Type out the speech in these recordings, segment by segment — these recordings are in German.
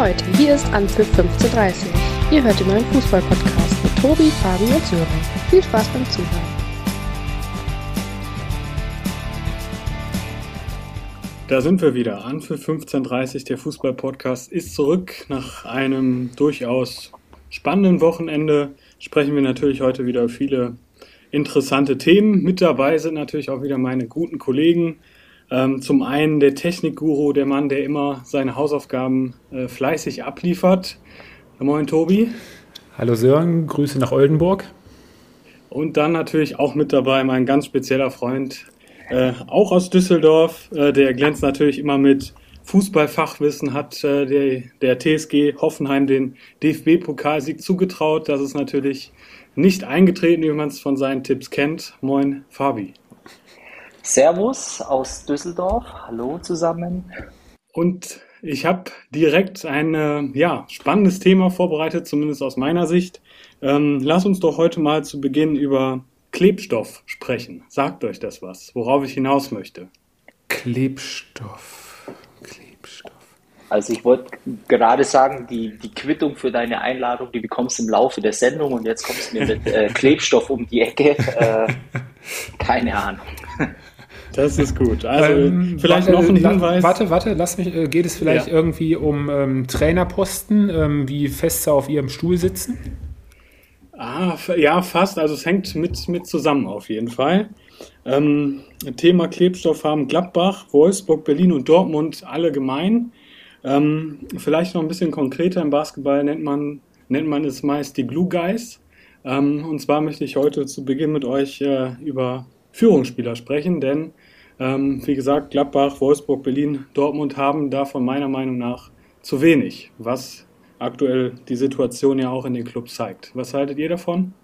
Leute, hier ist Anpfiff 1530. Ihr hört den neuen Fußball-Podcast mit Tobi, Fabi und Sören. Viel Spaß beim Zuhören. Da sind wir wieder. Anpfiff 1530, der Fußball-Podcast ist zurück. Nach einem durchaus spannenden Wochenende sprechen wir natürlich heute wieder viele interessante Themen. Mit dabei sind natürlich auch wieder meine guten Kollegen. Ähm, zum einen der Technikguru, der Mann, der immer seine Hausaufgaben äh, fleißig abliefert. Moin Tobi. Hallo Sören, Grüße nach Oldenburg. Und dann natürlich auch mit dabei mein ganz spezieller Freund, äh, auch aus Düsseldorf. Äh, der glänzt natürlich immer mit Fußballfachwissen, hat äh, der, der TSG Hoffenheim den DFB-Pokalsieg zugetraut. Das ist natürlich nicht eingetreten, wie man es von seinen Tipps kennt. Moin, Fabi. Servus aus Düsseldorf. Hallo zusammen. Und ich habe direkt ein äh, ja, spannendes Thema vorbereitet, zumindest aus meiner Sicht. Ähm, lass uns doch heute mal zu Beginn über Klebstoff sprechen. Sagt euch das was, worauf ich hinaus möchte? Klebstoff. Klebstoff. Also ich wollte gerade sagen, die, die Quittung für deine Einladung, die bekommst du im Laufe der Sendung und jetzt kommst du mir mit äh, Klebstoff um die Ecke. Äh, keine Ahnung. Das ist gut. Also ähm, vielleicht noch ein Hinweis. Warte, warte, lass mich. Äh, geht es vielleicht ja. irgendwie um ähm, Trainerposten, ähm, wie fest sie auf ihrem Stuhl sitzen? Ah, ja, fast. Also es hängt mit, mit zusammen auf jeden Fall. Ähm, Thema Klebstoff haben Gladbach, Wolfsburg, Berlin und Dortmund alle gemein. Ähm, vielleicht noch ein bisschen konkreter im Basketball nennt man, nennt man es meist die Glue Guys. Ähm, und zwar möchte ich heute zu Beginn mit euch äh, über Führungsspieler sprechen, denn ähm, wie gesagt, Gladbach, Wolfsburg, Berlin, Dortmund haben davon meiner Meinung nach zu wenig, was aktuell die Situation ja auch in den Clubs zeigt. Was haltet ihr davon?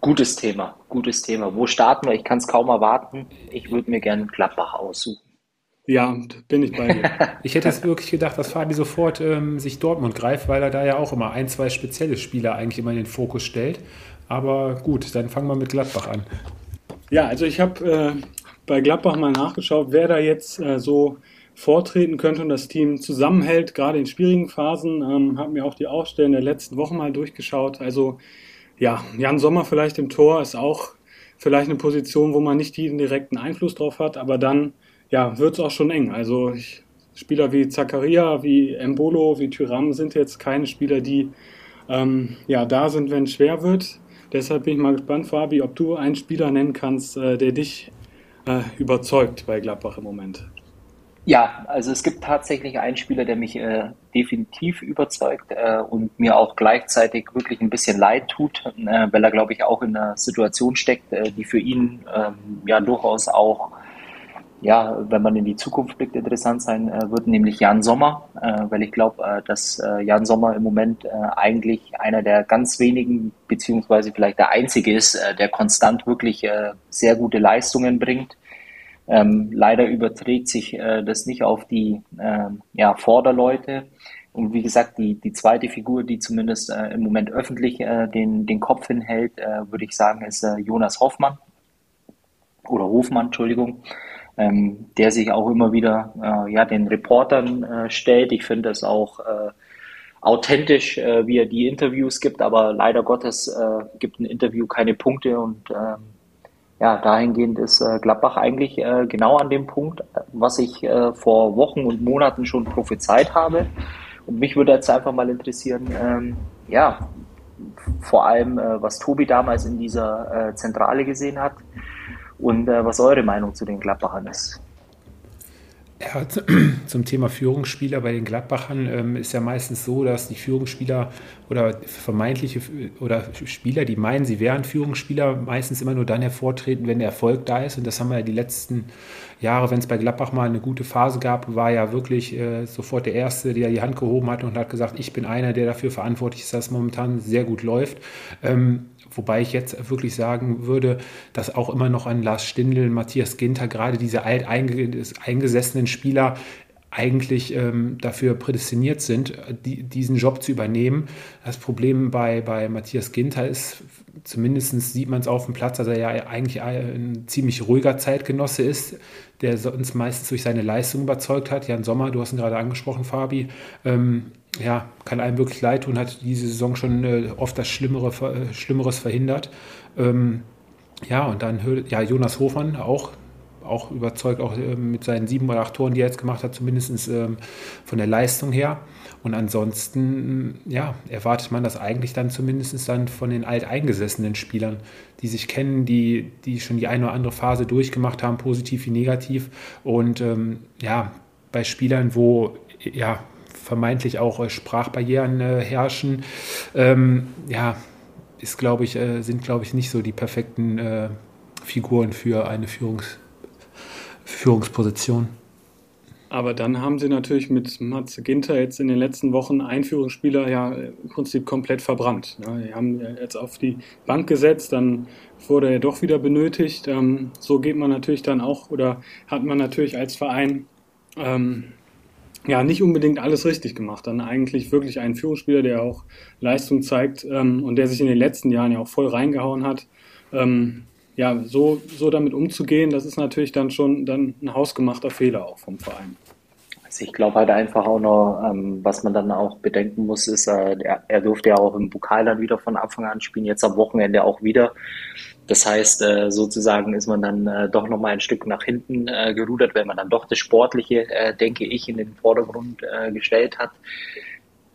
Gutes Thema, gutes Thema. Wo starten wir? Ich kann es kaum erwarten. Ich würde mir gerne Gladbach aussuchen. Ja, bin ich bei dir. ich hätte jetzt wirklich gedacht, dass Fabi sofort ähm, sich Dortmund greift, weil er da ja auch immer ein, zwei spezielle Spieler eigentlich immer in den Fokus stellt. Aber gut, dann fangen wir mit Gladbach an. Ja, also ich habe äh, bei Gladbach mal nachgeschaut, wer da jetzt äh, so vortreten könnte und das Team zusammenhält, gerade in schwierigen Phasen. Ähm, habe mir auch die Ausstellung der letzten Wochen mal durchgeschaut. Also ja, Jan Sommer vielleicht im Tor ist auch vielleicht eine Position, wo man nicht jeden direkten Einfluss drauf hat, aber dann ja, wird es auch schon eng. Also ich, Spieler wie Zakaria, wie Embolo, wie Tyram sind jetzt keine Spieler, die ähm, ja, da sind, wenn es schwer wird. Deshalb bin ich mal gespannt, Fabi, ob du einen Spieler nennen kannst, äh, der dich äh, überzeugt bei Gladbach im Moment. Ja, also es gibt tatsächlich einen Spieler, der mich äh, definitiv überzeugt äh, und mir auch gleichzeitig wirklich ein bisschen leid tut, äh, weil er, glaube ich, auch in einer Situation steckt, äh, die für ihn ähm, ja durchaus auch ja, wenn man in die Zukunft blickt, interessant sein äh, wird, nämlich Jan Sommer, äh, weil ich glaube, äh, dass äh, Jan Sommer im Moment äh, eigentlich einer der ganz wenigen, beziehungsweise vielleicht der einzige ist, äh, der konstant wirklich sehr gute Leistungen bringt. Ähm, leider überträgt sich das nicht auf die ähm, ja, Vorderleute. Und wie gesagt, die, die zweite Figur, die zumindest im Moment öffentlich den, den Kopf hinhält, würde ich sagen, ist Jonas Hoffmann. Oder Hofmann, Entschuldigung ähm, der sich auch immer wieder äh, ja, den Reportern äh, stellt. Ich finde das auch äh, authentisch, äh, wie er die Interviews gibt, aber leider Gottes äh, gibt ein Interview keine Punkte und ähm, ja, dahingehend ist äh, Gladbach eigentlich genau an dem Punkt, was ich vor Wochen und Monaten schon prophezeit habe. Und mich würde jetzt einfach mal interessieren, ähm, ja, vor allem, was Tobi damals in dieser Zentrale gesehen hat, und äh, was eure Meinung zu den Gladbachern ist. Ja, zum Thema Führungsspieler bei den Gladbachern ähm, ist ja meistens so, dass die Führungsspieler oder vermeintliche oder Spieler, die meinen, sie wären Führungsspieler, meistens immer nur dann hervortreten, wenn der Erfolg da ist. Und das haben wir ja die letzten Jahre, wenn es bei Gladbach mal eine gute Phase gab, war ja wirklich äh, sofort der Erste, der die Hand gehoben hat und hat gesagt, ich bin einer, der dafür verantwortlich ist, dass es momentan sehr gut läuft. Ähm, Wobei ich jetzt wirklich sagen würde, dass auch immer noch an Lars Stindl, Matthias Ginter, gerade diese alt eingesessenen Spieler eigentlich ähm, dafür prädestiniert sind, die, diesen Job zu übernehmen. Das Problem bei, bei Matthias Ginter ist, zumindest sieht man es auf dem Platz, dass er ja eigentlich ein ziemlich ruhiger Zeitgenosse ist, der uns meistens durch seine Leistung überzeugt hat. Jan Sommer, du hast ihn gerade angesprochen, Fabi, ähm, ja, kann einem wirklich leid tun, hat diese Saison schon äh, oft das Schlimmere, äh, Schlimmeres verhindert. Ähm, ja, und dann ja, Jonas Hofmann auch auch überzeugt, auch äh, mit seinen sieben oder acht Toren, die er jetzt gemacht hat, zumindest ähm, von der Leistung her. Und ansonsten, ja, erwartet man das eigentlich dann zumindest dann von den alteingesessenen Spielern, die sich kennen, die, die schon die eine oder andere Phase durchgemacht haben, positiv wie negativ. Und ähm, ja, bei Spielern, wo ja vermeintlich auch äh, Sprachbarrieren äh, herrschen, ähm, ja, ist, glaube ich, äh, sind, glaube ich, nicht so die perfekten äh, Figuren für eine Führungs Führungsposition. Aber dann haben sie natürlich mit Mats Ginter jetzt in den letzten Wochen Einführungsspieler ja im Prinzip komplett verbrannt. Ja, die haben jetzt auf die Bank gesetzt, dann wurde er doch wieder benötigt. Ähm, so geht man natürlich dann auch oder hat man natürlich als Verein ähm, ja nicht unbedingt alles richtig gemacht. Dann eigentlich wirklich einen Führungsspieler, der auch Leistung zeigt ähm, und der sich in den letzten Jahren ja auch voll reingehauen hat. Ähm, ja, so, so damit umzugehen, das ist natürlich dann schon dann ein hausgemachter Fehler auch vom Verein. Also ich glaube halt einfach auch noch, ähm, was man dann auch bedenken muss, ist, äh, er, er, durfte ja auch im Pokal dann wieder von Anfang an spielen, jetzt am Wochenende auch wieder. Das heißt, äh, sozusagen ist man dann äh, doch nochmal ein Stück nach hinten äh, gerudert, wenn man dann doch das Sportliche, äh, denke ich, in den Vordergrund äh, gestellt hat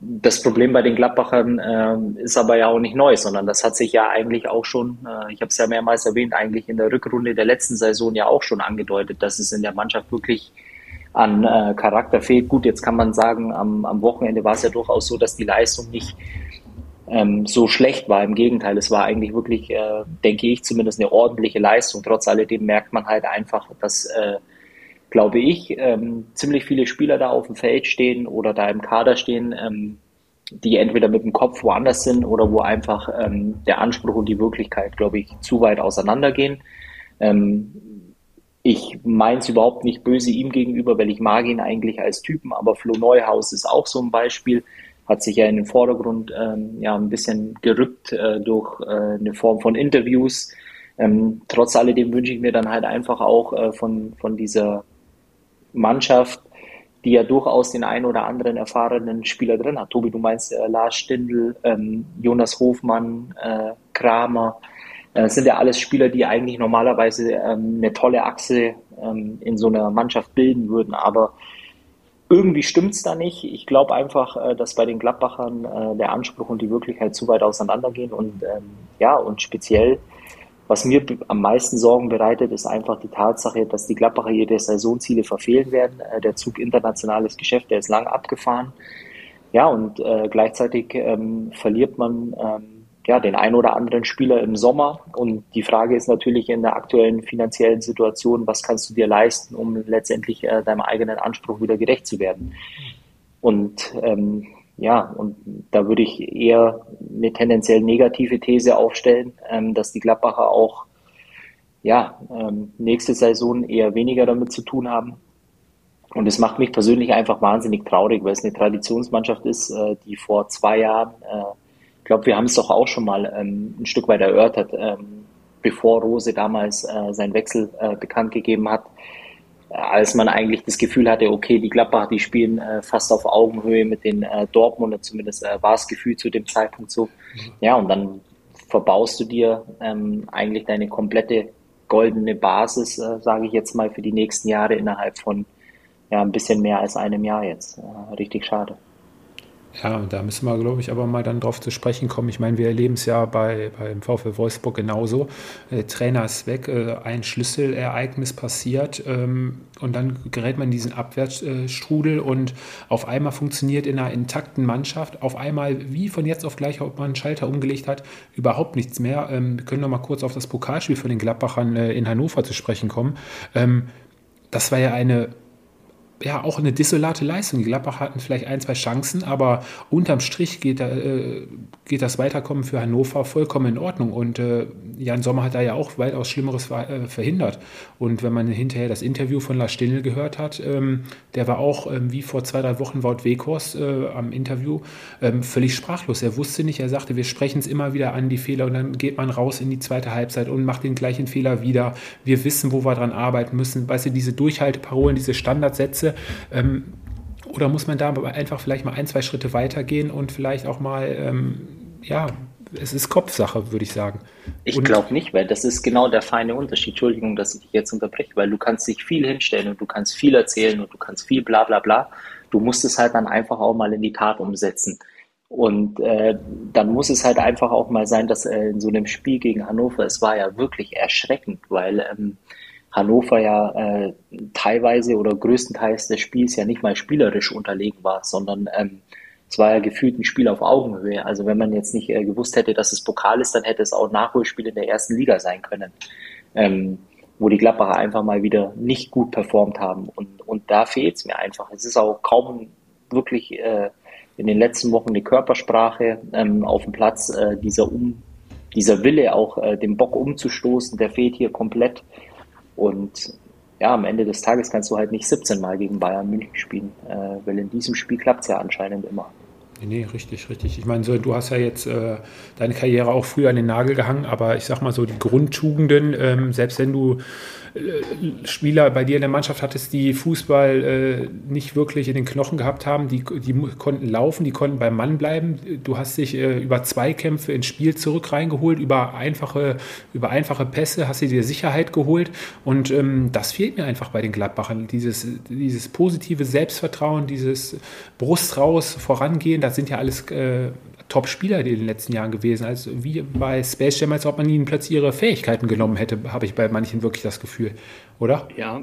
das Problem bei den Gladbachern äh, ist aber ja auch nicht neu, sondern das hat sich ja eigentlich auch schon, äh, ich habe es ja mehrmals erwähnt, eigentlich in der Rückrunde der letzten Saison ja auch schon angedeutet, dass es in der Mannschaft wirklich an äh, Charakter fehlt. Gut, jetzt kann man sagen, am, am Wochenende war es ja durchaus so, dass die Leistung nicht ähm, so schlecht war. Im Gegenteil, es war eigentlich wirklich, äh, denke ich, zumindest eine ordentliche Leistung. Trotz alledem merkt man halt einfach, dass äh, glaube ich, ähm, ziemlich viele Spieler da auf dem Feld stehen oder da im Kader stehen, ähm, die entweder mit dem Kopf woanders sind oder wo einfach ähm, der Anspruch und die Wirklichkeit, glaube ich, zu weit auseinandergehen. Ähm, ich meine es überhaupt nicht böse ihm gegenüber, weil ich mag ihn eigentlich als Typen, aber Flo Neuhaus ist auch so ein Beispiel, hat sich ja in den Vordergrund ähm, ja ein bisschen gerückt äh, durch äh, eine Form von Interviews. Ähm, trotz alledem wünsche ich mir dann halt einfach auch äh, von, von dieser Mannschaft, die ja durchaus den einen oder anderen erfahrenen Spieler drin hat. Tobi, du meinst äh, Lars Stindl, ähm, Jonas Hofmann, äh, Kramer. Äh, das sind ja alles Spieler, die eigentlich normalerweise ähm, eine tolle Achse ähm, in so einer Mannschaft bilden würden. Aber irgendwie stimmt's da nicht. Ich glaube einfach, äh, dass bei den Gladbachern äh, der Anspruch und die Wirklichkeit zu weit auseinandergehen. Und ähm, ja, und speziell was mir am meisten Sorgen bereitet, ist einfach die Tatsache, dass die Gladbacher ihre Saisonziele verfehlen werden. Äh, der Zug internationales Geschäft, der ist lang abgefahren. Ja, und äh, gleichzeitig ähm, verliert man ähm, ja, den ein oder anderen Spieler im Sommer. Und die Frage ist natürlich in der aktuellen finanziellen Situation, was kannst du dir leisten, um letztendlich äh, deinem eigenen Anspruch wieder gerecht zu werden. Und ähm, ja, und da würde ich eher eine tendenziell negative These aufstellen, ähm, dass die Gladbacher auch ja, ähm, nächste Saison eher weniger damit zu tun haben. Und es macht mich persönlich einfach wahnsinnig traurig, weil es eine Traditionsmannschaft ist, äh, die vor zwei Jahren, äh, ich glaube, wir haben es doch auch schon mal ähm, ein Stück weit erörtert, ähm, bevor Rose damals äh, seinen Wechsel äh, bekannt gegeben hat, als man eigentlich das Gefühl hatte, okay, die Gladbach, die spielen äh, fast auf Augenhöhe mit den äh, Dortmunder, zumindest äh, war es Gefühl zu dem Zeitpunkt so. Ja, und dann verbaust du dir ähm, eigentlich deine komplette goldene Basis, äh, sage ich jetzt mal, für die nächsten Jahre innerhalb von ja, ein bisschen mehr als einem Jahr jetzt. Äh, richtig schade. Ja, da müssen wir, glaube ich, aber mal dann drauf zu sprechen kommen. Ich meine, wir erleben es ja bei, beim VfL Wolfsburg genauso. Der Trainer ist weg, äh, ein Schlüsselereignis passiert ähm, und dann gerät man in diesen Abwärtsstrudel und auf einmal funktioniert in einer intakten Mannschaft, auf einmal, wie von jetzt auf gleich, ob man einen Schalter umgelegt hat, überhaupt nichts mehr. Ähm, wir können noch mal kurz auf das Pokalspiel von den Gladbachern äh, in Hannover zu sprechen kommen. Ähm, das war ja eine ja auch eine desolate Leistung. Die Gladbach hatten vielleicht ein, zwei Chancen, aber unterm Strich geht, äh, geht das Weiterkommen für Hannover vollkommen in Ordnung. Und äh, Jan Sommer hat da ja auch weitaus Schlimmeres äh, verhindert. Und wenn man hinterher das Interview von Lars Stindl gehört hat, ähm, der war auch ähm, wie vor zwei, drei Wochen Wout Weghorst äh, am Interview ähm, völlig sprachlos. Er wusste nicht, er sagte, wir sprechen es immer wieder an, die Fehler, und dann geht man raus in die zweite Halbzeit und macht den gleichen Fehler wieder. Wir wissen, wo wir dran arbeiten müssen. Weißt du, diese Durchhalteparolen, diese Standardsätze, ähm, oder muss man da einfach vielleicht mal ein, zwei Schritte weitergehen und vielleicht auch mal, ähm, ja, es ist Kopfsache, würde ich sagen. Ich glaube nicht, weil das ist genau der feine Unterschied. Entschuldigung, dass ich dich jetzt unterbreche, weil du kannst dich viel hinstellen und du kannst viel erzählen und du kannst viel bla bla bla. Du musst es halt dann einfach auch mal in die Tat umsetzen. Und äh, dann muss es halt einfach auch mal sein, dass äh, in so einem Spiel gegen Hannover, es war ja wirklich erschreckend, weil ähm, Hannover ja äh, teilweise oder größtenteils des Spiels ja nicht mal spielerisch unterlegen war, sondern ähm, es war ja gefühlt ein Spiel auf Augenhöhe. Also wenn man jetzt nicht äh, gewusst hätte, dass es Pokal ist, dann hätte es auch ein Nachholspiel in der ersten Liga sein können, ähm, wo die Gladbacher einfach mal wieder nicht gut performt haben. Und, und da fehlt es mir einfach. Es ist auch kaum wirklich äh, in den letzten Wochen die Körpersprache ähm, auf dem Platz, äh, dieser, um, dieser Wille auch äh, den Bock umzustoßen, der fehlt hier komplett. Und ja, am Ende des Tages kannst du halt nicht 17 Mal gegen Bayern München spielen, äh, weil in diesem Spiel klappt es ja anscheinend immer. Nee, richtig, richtig. Ich meine, so, du hast ja jetzt äh, deine Karriere auch früher an den Nagel gehangen, aber ich sag mal so, die Grundtugenden, ähm, selbst wenn du Spieler bei dir in der Mannschaft hattest, die Fußball äh, nicht wirklich in den Knochen gehabt haben, die, die konnten laufen, die konnten beim Mann bleiben. Du hast dich äh, über Zweikämpfe ins Spiel zurück reingeholt, über einfache, über einfache Pässe hast du dir Sicherheit geholt und ähm, das fehlt mir einfach bei den Gladbachern. Dieses, dieses positive Selbstvertrauen, dieses Brust raus, vorangehen, das sind ja alles äh, Top-Spieler in den letzten Jahren gewesen. Also wie bei Space Jam, als ob man ihnen plötzlich ihre Fähigkeiten genommen hätte, habe ich bei manchen wirklich das Gefühl, oder? Ja,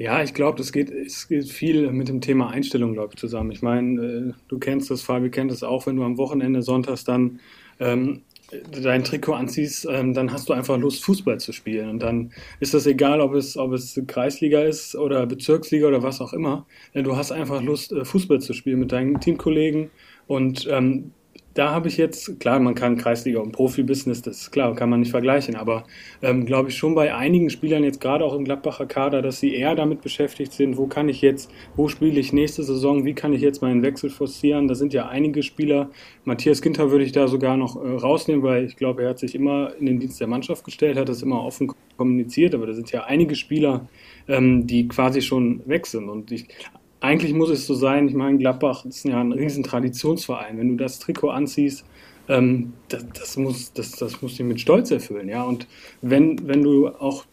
ja, ich glaube, das geht, es geht viel mit dem Thema Einstellung, glaube ich, zusammen. Ich meine, äh, du kennst das, Fabi kennt das auch, wenn du am Wochenende sonntags dann ähm, dein Trikot anziehst, ähm, dann hast du einfach Lust, Fußball zu spielen. Und dann ist das egal, ob es, ob es Kreisliga ist oder Bezirksliga oder was auch immer. Du hast einfach Lust, äh, Fußball zu spielen mit deinen Teamkollegen. Und ähm, da habe ich jetzt, klar, man kann Kreisliga und Profibusiness, das ist klar, kann man nicht vergleichen, aber ähm, glaube ich schon bei einigen Spielern jetzt gerade auch im Gladbacher Kader, dass sie eher damit beschäftigt sind, wo kann ich jetzt, wo spiele ich nächste Saison, wie kann ich jetzt meinen Wechsel forcieren. Da sind ja einige Spieler, Matthias Ginter würde ich da sogar noch äh, rausnehmen, weil ich glaube, er hat sich immer in den Dienst der Mannschaft gestellt, hat das immer offen kommuniziert, aber da sind ja einige Spieler, ähm, die quasi schon weg sind und ich eigentlich muss es so sein, ich meine, Gladbach ist ja ein riesen Traditionsverein. Wenn du das Trikot anziehst, ähm, das, das, muss, das, das muss dich mit Stolz erfüllen, ja. Und wenn, wenn du auch,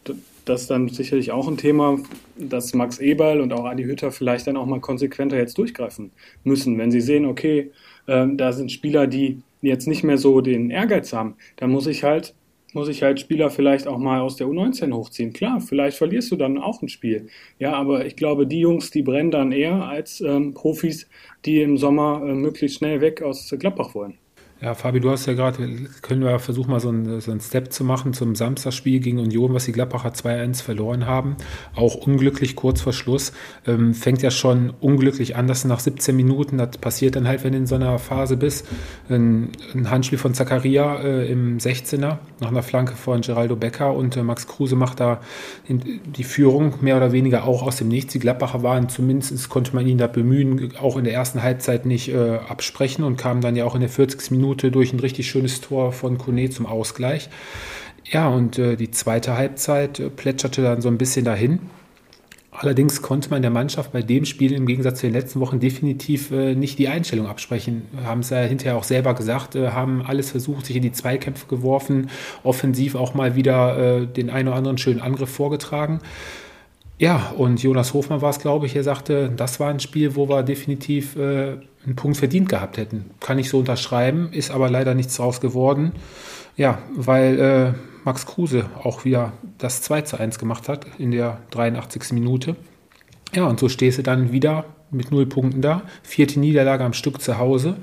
das ist dann sicherlich auch ein Thema, dass Max Eberl und auch Adi Hütter vielleicht dann auch mal konsequenter jetzt durchgreifen müssen, wenn sie sehen, okay, ähm, da sind Spieler, die jetzt nicht mehr so den Ehrgeiz haben, dann muss ich halt muss ich halt Spieler vielleicht auch mal aus der U19 hochziehen. Klar, vielleicht verlierst du dann auch ein Spiel. Ja, aber ich glaube, die Jungs, die brennen dann eher als ähm, Profis, die im Sommer äh, möglichst schnell weg aus Gladbach wollen. Ja, Fabi, du hast ja gerade, können wir versuchen, mal so einen, so einen Step zu machen zum Samstagsspiel gegen Union, was die Gladbacher 2-1 verloren haben. Auch unglücklich kurz vor Schluss. Ähm, fängt ja schon unglücklich an, dass nach 17 Minuten, das passiert dann halt, wenn du in so einer Phase bist, ein, ein Handspiel von Zakaria äh, im 16er nach einer Flanke von Geraldo Becker und äh, Max Kruse macht da die Führung mehr oder weniger auch aus dem Nichts. Die Gladbacher waren zumindest, konnte man ihn da bemühen, auch in der ersten Halbzeit nicht äh, absprechen und kamen dann ja auch in der 40. Minute Minute durch ein richtig schönes Tor von Kone zum Ausgleich. Ja, und äh, die zweite Halbzeit äh, plätscherte dann so ein bisschen dahin. Allerdings konnte man der Mannschaft bei dem Spiel im Gegensatz zu den letzten Wochen definitiv äh, nicht die Einstellung absprechen. Haben es ja hinterher auch selber gesagt, äh, haben alles versucht, sich in die Zweikämpfe geworfen, offensiv auch mal wieder äh, den einen oder anderen schönen Angriff vorgetragen. Ja, und Jonas Hofmann war es, glaube ich, er sagte, das war ein Spiel, wo wir definitiv äh, einen Punkt verdient gehabt hätten. Kann ich so unterschreiben, ist aber leider nichts draus geworden. Ja, weil äh, Max Kruse auch wieder das 2 zu 1 gemacht hat in der 83. Minute. Ja, und so stehst du dann wieder mit null Punkten da. Vierte Niederlage am Stück zu Hause.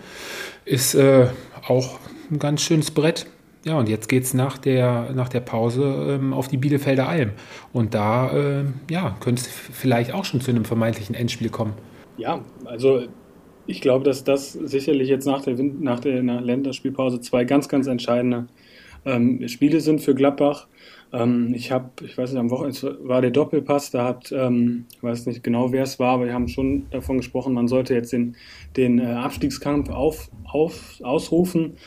Ist äh, auch ein ganz schönes Brett ja, und jetzt geht es nach der, nach der Pause ähm, auf die Bielefelder Alm. Und da äh, ja, könnte es vielleicht auch schon zu einem vermeintlichen Endspiel kommen. Ja, also ich glaube, dass das sicherlich jetzt nach der, nach der Länderspielpause zwei ganz, ganz entscheidende ähm, Spiele sind für Gladbach. Ähm, ich habe, ich weiß nicht, am Wochenende war der Doppelpass, da hat, ähm, ich weiß nicht genau, wer es war, aber wir haben schon davon gesprochen, man sollte jetzt den, den äh, Abstiegskampf auf, auf, ausrufen.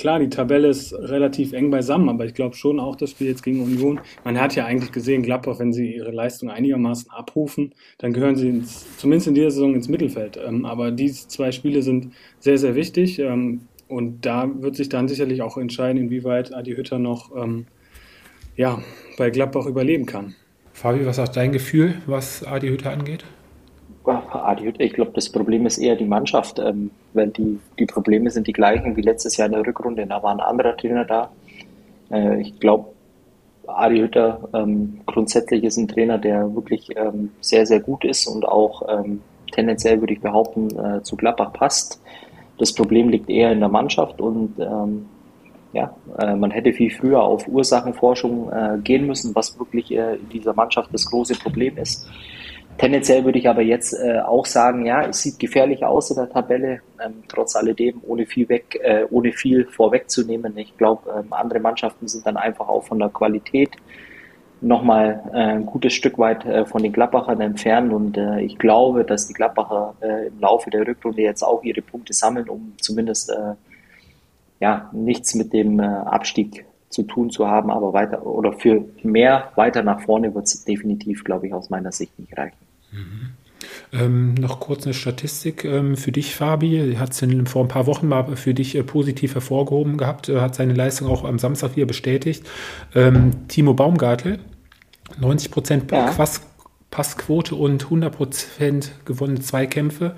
Klar, die Tabelle ist relativ eng beisammen, aber ich glaube schon auch das Spiel jetzt gegen Union. Man hat ja eigentlich gesehen, Gladbach, wenn sie ihre Leistung einigermaßen abrufen, dann gehören sie ins, zumindest in dieser Saison ins Mittelfeld. Ähm, aber diese zwei Spiele sind sehr, sehr wichtig. Ähm, und da wird sich dann sicherlich auch entscheiden, inwieweit Adi Hütter noch ähm, ja, bei Gladbach überleben kann. Fabi, was ist dein Gefühl, was Adi Hütter angeht? Adi ich glaube, das Problem ist eher die Mannschaft, ähm, weil die, die Probleme sind die gleichen wie letztes Jahr in der Rückrunde. Da war ein anderer Trainer da. Äh, ich glaube, Adi Hütter ähm, grundsätzlich ist ein Trainer, der wirklich ähm, sehr, sehr gut ist und auch ähm, tendenziell, würde ich behaupten, äh, zu Gladbach passt. Das Problem liegt eher in der Mannschaft und ähm, ja, äh, man hätte viel früher auf Ursachenforschung äh, gehen müssen, was wirklich äh, in dieser Mannschaft das große Problem ist. Tendenziell würde ich aber jetzt äh, auch sagen, ja, es sieht gefährlich aus in der Tabelle, ähm, trotz alledem, ohne viel weg, äh, ohne viel vorwegzunehmen. Ich glaube, ähm, andere Mannschaften sind dann einfach auch von der Qualität nochmal äh, ein gutes Stück weit äh, von den Gladbachern entfernt und äh, ich glaube, dass die Gladbacher äh, im Laufe der Rückrunde jetzt auch ihre Punkte sammeln, um zumindest äh, ja nichts mit dem äh, Abstieg zu tun zu haben, aber weiter oder für mehr weiter nach vorne wird es definitiv, glaube ich, aus meiner Sicht nicht reichen. Mhm. Ähm, noch kurz eine Statistik ähm, für dich, Fabi. Hat es vor ein paar Wochen mal für dich äh, positiv hervorgehoben gehabt, äh, hat seine Leistung auch am Samstag wieder bestätigt. Ähm, Timo Baumgartel, 90 Prozent ja. Passquote und 100% gewonnene Zweikämpfe.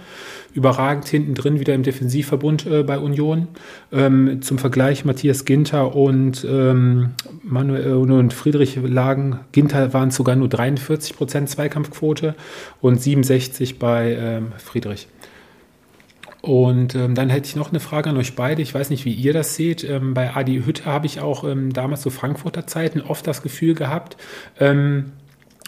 Überragend hinten drin wieder im Defensivverbund äh, bei Union. Ähm, zum Vergleich Matthias Ginter und ähm, Manuel und Friedrich lagen. Ginter waren sogar nur 43% Zweikampfquote und 67 bei ähm, Friedrich. Und ähm, dann hätte ich noch eine Frage an euch beide. Ich weiß nicht, wie ihr das seht. Ähm, bei Adi Hütte habe ich auch ähm, damals zu so Frankfurter Zeiten oft das Gefühl gehabt, ähm,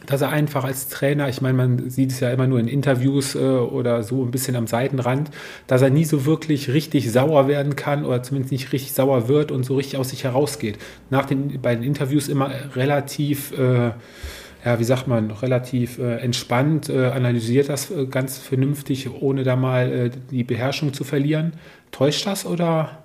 dass er einfach als Trainer, ich meine, man sieht es ja immer nur in Interviews äh, oder so ein bisschen am Seitenrand, dass er nie so wirklich richtig sauer werden kann oder zumindest nicht richtig sauer wird und so richtig aus sich herausgeht. Nach den, bei den Interviews immer relativ, äh, ja, wie sagt man, relativ äh, entspannt, äh, analysiert das äh, ganz vernünftig, ohne da mal äh, die Beherrschung zu verlieren. Täuscht das oder?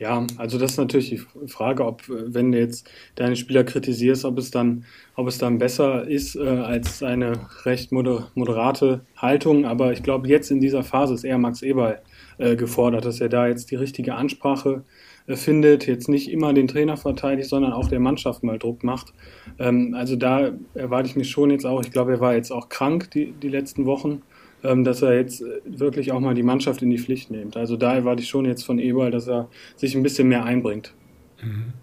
Ja, also das ist natürlich die Frage, ob, wenn du jetzt deine Spieler kritisierst, ob es dann, ob es dann besser ist äh, als eine recht moder moderate Haltung. Aber ich glaube, jetzt in dieser Phase ist eher Max Eberl äh, gefordert, dass er da jetzt die richtige Ansprache äh, findet, jetzt nicht immer den Trainer verteidigt, sondern auch der Mannschaft mal Druck macht. Ähm, also da erwarte ich mich schon jetzt auch, ich glaube, er war jetzt auch krank die, die letzten Wochen. Ähm, dass er jetzt äh, wirklich auch mal die Mannschaft in die Pflicht nimmt. Also da erwarte ich schon jetzt von Eberl, dass er sich ein bisschen mehr einbringt.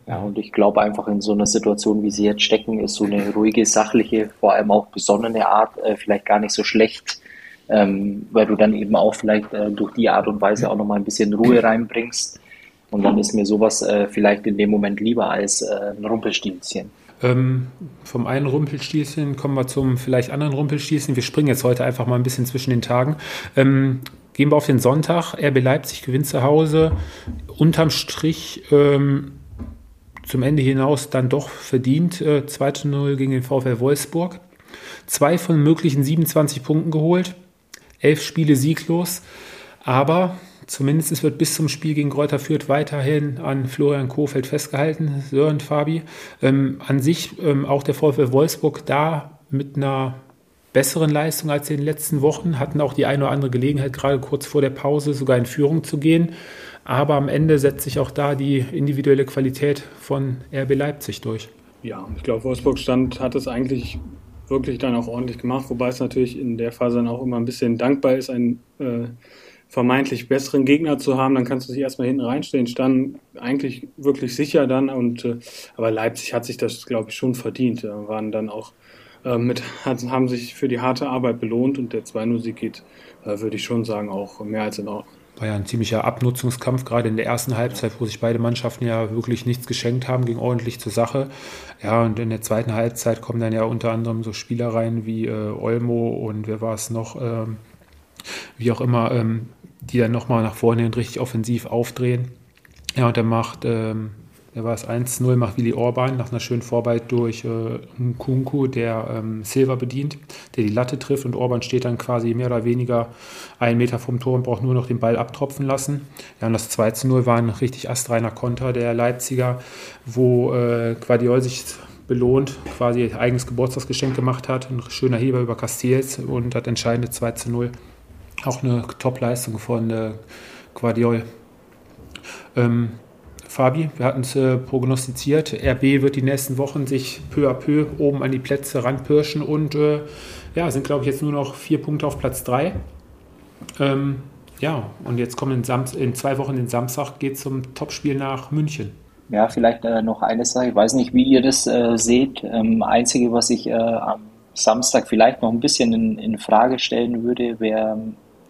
Ja, und ich glaube einfach in so einer Situation, wie sie jetzt stecken, ist so eine ruhige, sachliche, vor allem auch besonnene Art äh, vielleicht gar nicht so schlecht, ähm, weil du dann eben auch vielleicht äh, durch die Art und Weise auch nochmal ein bisschen Ruhe reinbringst. Und dann ist mir sowas äh, vielleicht in dem Moment lieber als ein Rumpelstilzchen. Ähm, vom einen Rumpelstilzchen kommen wir zum vielleicht anderen Rumpelstilzchen. Wir springen jetzt heute einfach mal ein bisschen zwischen den Tagen. Ähm, gehen wir auf den Sonntag. RB Leipzig gewinnt zu Hause. Unterm Strich ähm, zum Ende hinaus dann doch verdient. Äh, 2-0 gegen den VfL Wolfsburg. Zwei von möglichen 27 Punkten geholt. Elf Spiele sieglos. Aber Zumindest wird bis zum Spiel gegen Kräuter Fürth weiterhin an Florian Kohfeldt festgehalten, Sören Fabi. Ähm, an sich ähm, auch der VfL Wolfsburg da mit einer besseren Leistung als in den letzten Wochen, hatten auch die eine oder andere Gelegenheit, gerade kurz vor der Pause sogar in Führung zu gehen. Aber am Ende setzt sich auch da die individuelle Qualität von RB Leipzig durch. Ja, ich glaube, Wolfsburg stand, hat es eigentlich wirklich dann auch ordentlich gemacht, wobei es natürlich in der Phase dann auch immer ein bisschen dankbar ist, ein äh, vermeintlich besseren Gegner zu haben, dann kannst du dich erstmal hinten reinstellen. Standen eigentlich wirklich sicher dann und äh, aber Leipzig hat sich das, glaube ich, schon verdient. Ja, waren dann auch äh, mit, haben sich für die harte Arbeit belohnt und der 2-0-Sieg geht, äh, würde ich schon sagen, auch mehr als in Ordnung. war ja ein ziemlicher Abnutzungskampf, gerade in der ersten Halbzeit, wo sich beide Mannschaften ja wirklich nichts geschenkt haben, ging ordentlich zur Sache. Ja, und in der zweiten Halbzeit kommen dann ja unter anderem so Spieler rein wie äh, Olmo und wer war es noch, ähm, wie auch immer, ähm, die dann nochmal nach vorne und richtig offensiv aufdrehen. Ja, und dann macht ähm, da war es 1-0, macht Willi Orban nach einer schönen Vorarbeit durch äh, Nkunku, der ähm, Silva bedient, der die Latte trifft und Orban steht dann quasi mehr oder weniger einen Meter vom Tor und braucht nur noch den Ball abtropfen lassen. Ja, und das 2-0 war ein richtig astreiner Konter der Leipziger, wo äh, Guardiol sich belohnt, quasi eigenes Geburtstagsgeschenk gemacht hat. Ein schöner Heber über Castells und das entscheidende 2 0. Auch eine Top-Leistung von äh, Guardiol. Ähm, Fabi, wir hatten es äh, prognostiziert. RB wird die nächsten Wochen sich peu à peu oben an die Plätze ranpirschen und äh, ja, sind, glaube ich, jetzt nur noch vier Punkte auf Platz drei. Ähm, ja, und jetzt kommen in, in zwei Wochen den Samstag, geht zum Topspiel nach München. Ja, vielleicht äh, noch eine Sache. Ich weiß nicht, wie ihr das äh, seht. Ähm, Einzige, was ich äh, am Samstag vielleicht noch ein bisschen in, in Frage stellen würde, wäre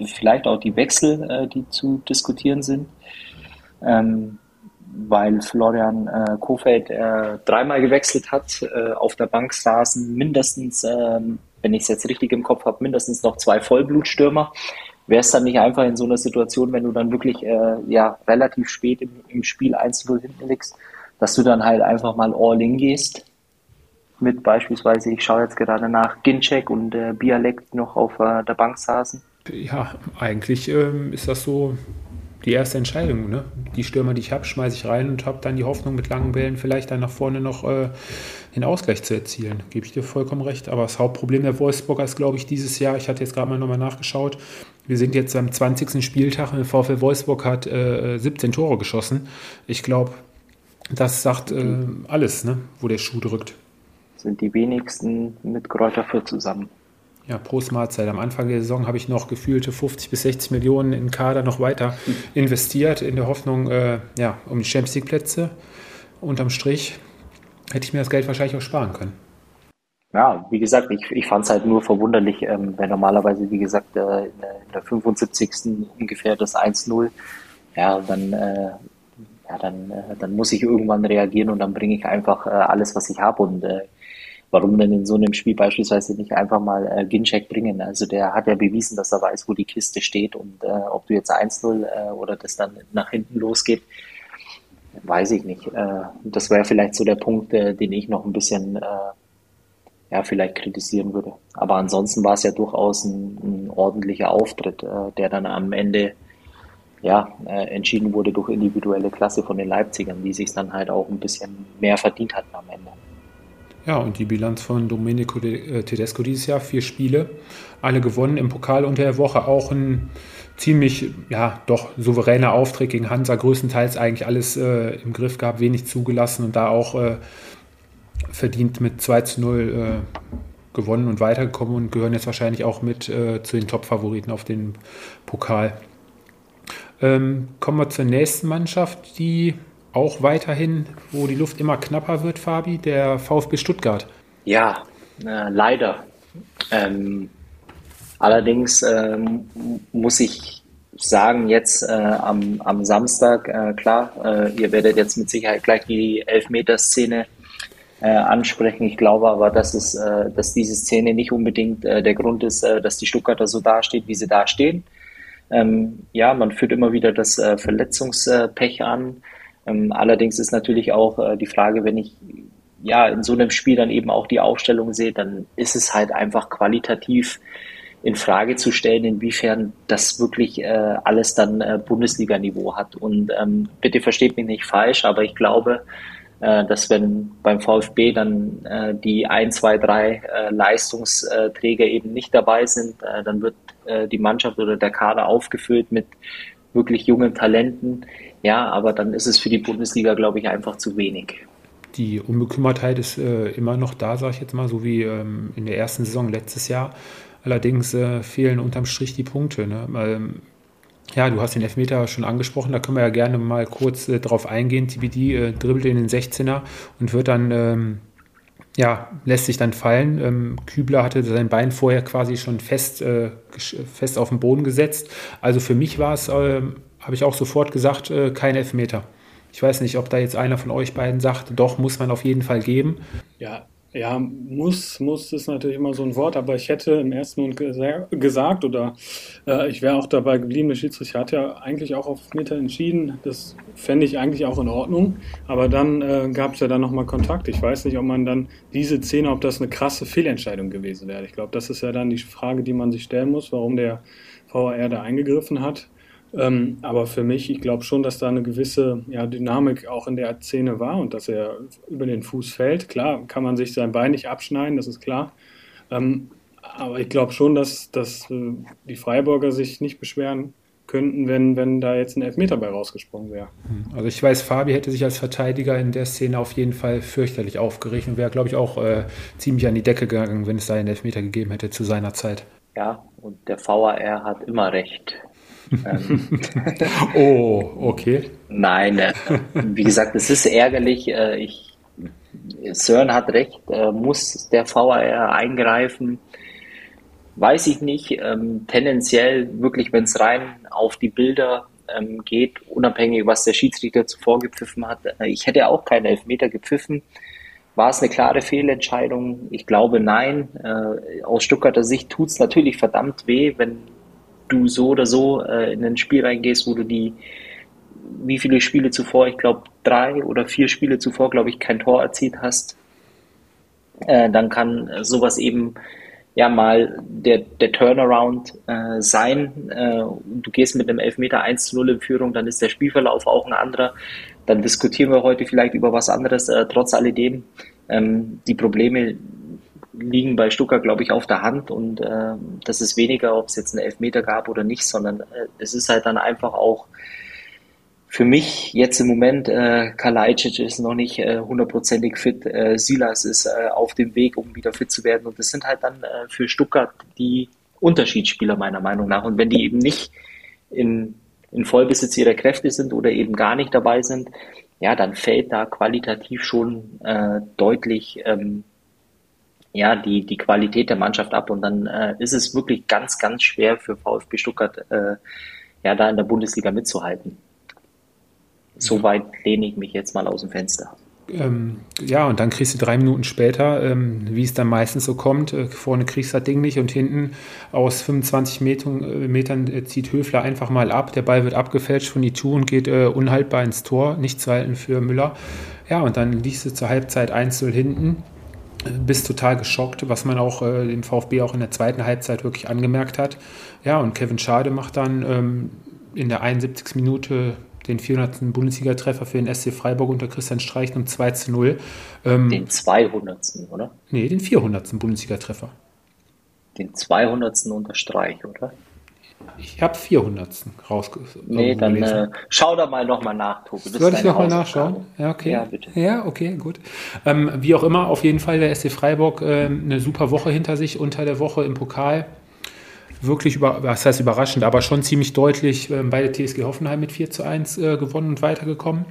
vielleicht auch die Wechsel, äh, die zu diskutieren sind. Ähm, weil Florian äh, Kofeld äh, dreimal gewechselt hat. Äh, auf der Bank saßen mindestens, äh, wenn ich es jetzt richtig im Kopf habe, mindestens noch zwei Vollblutstürmer. Wäre es dann nicht einfach in so einer Situation, wenn du dann wirklich äh, ja, relativ spät im, im Spiel 1-0 hinten liegst, dass du dann halt einfach mal all in gehst? Mit beispielsweise, ich schaue jetzt gerade nach, Ginczek und äh, Bialek noch auf äh, der Bank saßen. Ja, eigentlich ähm, ist das so die erste Entscheidung. Ne? Die Stürmer, die ich habe, schmeiße ich rein und habe dann die Hoffnung, mit langen Bällen vielleicht dann nach vorne noch äh, den Ausgleich zu erzielen. Gebe ich dir vollkommen recht. Aber das Hauptproblem der Wolfsburger ist, glaube ich, dieses Jahr, ich hatte jetzt gerade mal nochmal nachgeschaut, wir sind jetzt am 20. Spieltag und der VfL Wolfsburg hat äh, 17 Tore geschossen. Ich glaube, das sagt äh, alles, ne? wo der Schuh drückt. Sind die wenigsten mit Kräuter Fürth zusammen. Ja, Prost Mahlzeit. Am Anfang der Saison habe ich noch gefühlte 50 bis 60 Millionen in Kader noch weiter investiert, in der Hoffnung, äh, ja, um die Champions League Plätze. Unterm Strich hätte ich mir das Geld wahrscheinlich auch sparen können. Ja, wie gesagt, ich, ich fand es halt nur verwunderlich, ähm, wenn normalerweise, wie gesagt, äh, in, der, in, der, 75. ungefähr das 1-0, ja, dann, äh, ja, dann, äh, dann muss ich irgendwann reagieren und dann bringe ich einfach äh, alles, was ich habe und äh, warum denn in so einem Spiel beispielsweise nicht einfach mal äh, Ginchek bringen? Also der hat ja bewiesen, dass er weiß, wo die Kiste steht und äh, ob du jetzt 1-0 äh, oder das dann nach hinten losgeht, weiß ich nicht. Äh, das wäre vielleicht so der Punkt, äh, den ich noch ein bisschen äh, ja, vielleicht kritisieren würde. Aber ansonsten war es ja durchaus ein, ein ordentlicher Auftritt, äh, der dann am Ende ja, äh, entschieden wurde durch individuelle Klasse von den Leipzigern, die sich dann halt auch ein bisschen mehr verdient hatten am Ende. Ja, und die Bilanz von Domenico äh, Tedesco dieses Jahr, vier Spiele, alle gewonnen im Pokal unter der Woche, auch ein ziemlich, ja, doch souveräner Auftritt gegen Hansa, größtenteils eigentlich alles äh, im Griff gehabt, wenig zugelassen und da auch äh, verdient mit 2 zu 0 äh, gewonnen und weitergekommen und gehören jetzt wahrscheinlich auch mit äh, zu den Top-Favoriten auf den Pokal. Ähm, kommen wir zur nächsten Mannschaft, die auch weiterhin, wo die Luft immer knapper wird, Fabi, der VfB Stuttgart. Ja, äh, leider. Ähm, allerdings ähm, muss ich sagen, jetzt äh, am, am Samstag, äh, klar, äh, ihr werdet jetzt mit Sicherheit gleich die Elfmeterszene äh, ansprechen. Ich glaube aber, dass, es, äh, dass diese Szene nicht unbedingt der Grund ist, dass die Stuttgarter so dasteht, wie sie dastehen. Ähm, ja, man führt immer wieder das Verletzungspech an. Ähm, allerdings ist natürlich auch äh, die Frage, wenn ich ja in so einem Spiel dann eben auch die Aufstellung sehe, dann ist es halt einfach qualitativ in Frage zu stellen, inwiefern das wirklich äh, alles dann äh, Bundesliga-Niveau hat. Und ähm, bitte versteht mich nicht falsch, aber ich glaube, äh, dass wenn beim VfB dann äh, die ein, zwei, drei äh, Leistungsträger eben nicht dabei sind, äh, dann wird äh, die Mannschaft oder der Kader aufgefüllt mit wirklich jungen Talenten, ja, aber dann ist es für die Bundesliga, glaube ich, einfach zu wenig. Die Unbekümmertheit ist äh, immer noch da, sage ich jetzt mal, so wie ähm, in der ersten Saison letztes Jahr. Allerdings äh, fehlen unterm Strich die Punkte. Ne? Ähm, ja, du hast den Elfmeter schon angesprochen, da können wir ja gerne mal kurz äh, drauf eingehen. TBD äh, dribbelt in den 16er und wird dann ähm, ja, lässt sich dann fallen. Ähm, Kübler hatte sein Bein vorher quasi schon fest, äh, fest auf den Boden gesetzt. Also für mich war es, äh, habe ich auch sofort gesagt, äh, kein Elfmeter. Ich weiß nicht, ob da jetzt einer von euch beiden sagt, doch, muss man auf jeden Fall geben. Ja, ja, muss, muss ist natürlich immer so ein Wort, aber ich hätte im ersten Moment gesagt oder äh, ich wäre auch dabei geblieben, der Schiedsrichter hat ja eigentlich auch auf Meter entschieden. Das fände ich eigentlich auch in Ordnung. Aber dann äh, gab es ja dann nochmal Kontakt. Ich weiß nicht, ob man dann diese Szene, ob das eine krasse Fehlentscheidung gewesen wäre. Ich glaube, das ist ja dann die Frage, die man sich stellen muss, warum der VAR da eingegriffen hat. Ähm, aber für mich, ich glaube schon, dass da eine gewisse ja, Dynamik auch in der Szene war und dass er über den Fuß fällt. Klar, kann man sich sein Bein nicht abschneiden, das ist klar. Ähm, aber ich glaube schon, dass, dass äh, die Freiburger sich nicht beschweren könnten, wenn, wenn da jetzt ein Elfmeter bei rausgesprungen wäre. Hm, also ich weiß, Fabi hätte sich als Verteidiger in der Szene auf jeden Fall fürchterlich aufgeregt und wäre, glaube ich, auch äh, ziemlich an die Decke gegangen, wenn es da einen Elfmeter gegeben hätte zu seiner Zeit. Ja, und der VAR hat immer recht. Ähm, oh, okay. Nein, äh, wie gesagt, es ist ärgerlich. Äh, ich, Sören hat recht, äh, muss der VAR eingreifen? Weiß ich nicht. Ähm, tendenziell wirklich, wenn es rein auf die Bilder ähm, geht, unabhängig, was der Schiedsrichter zuvor gepfiffen hat. Ich hätte auch keinen Elfmeter gepfiffen. War es eine klare Fehlentscheidung? Ich glaube nein. Äh, aus Stuttgarter Sicht tut es natürlich verdammt weh, wenn du so oder so äh, in ein Spiel reingehst, wo du die, wie viele Spiele zuvor, ich glaube drei oder vier Spiele zuvor, glaube ich, kein Tor erzielt hast, äh, dann kann sowas eben ja mal der, der Turnaround äh, sein. Äh, du gehst mit einem Elfmeter 1 zu 0 in Führung, dann ist der Spielverlauf auch ein anderer. Dann diskutieren wir heute vielleicht über was anderes. Äh, trotz alledem, ähm, die Probleme liegen bei Stuttgart, glaube ich, auf der Hand. Und äh, das ist weniger, ob es jetzt einen Elfmeter gab oder nicht, sondern äh, es ist halt dann einfach auch für mich jetzt im Moment, äh, Kalajdzic ist noch nicht äh, hundertprozentig äh, fit, äh, Silas ist äh, auf dem Weg, um wieder fit zu werden. Und das sind halt dann äh, für Stuttgart die Unterschiedsspieler meiner Meinung nach. Und wenn die eben nicht in, in Vollbesitz ihrer Kräfte sind oder eben gar nicht dabei sind, ja, dann fällt da qualitativ schon äh, deutlich ähm, ja, die, die Qualität der Mannschaft ab und dann äh, ist es wirklich ganz, ganz schwer für VfB Stuttgart, äh, ja, da in der Bundesliga mitzuhalten. Soweit lehne ich mich jetzt mal aus dem Fenster. Ähm, ja, und dann kriegst du drei Minuten später, ähm, wie es dann meistens so kommt, äh, vorne kriegst du das Ding nicht und hinten aus 25 Metern, äh, Metern äh, zieht Höfler einfach mal ab. Der Ball wird abgefälscht von die Tour und geht äh, unhaltbar ins Tor, nicht zu halten für Müller. Ja, und dann liegst du zur Halbzeit 1-0 hinten bist total geschockt, was man auch äh, dem VfB auch in der zweiten Halbzeit wirklich angemerkt hat. Ja, und Kevin Schade macht dann ähm, in der 71. Minute den 400. Bundesliga-Treffer für den SC Freiburg unter Christian Streich um 2 zu 0. Ähm, den 200. oder? Nee, den 400. Bundesliga-Treffer. Den 200. unter Streich, oder? Ich habe 400. rausgesucht. Nee, dann äh, schau da mal nochmal nach, Tobi. Soll ich nochmal nachschauen? Ja, okay. Ja, bitte. Ja, okay, gut. Ähm, wie auch immer, auf jeden Fall der SC Freiburg äh, eine super Woche hinter sich, unter der Woche im Pokal. Wirklich, über, was heißt überraschend, aber schon ziemlich deutlich äh, bei der TSG Hoffenheim mit 4 zu 1 äh, gewonnen und weitergekommen.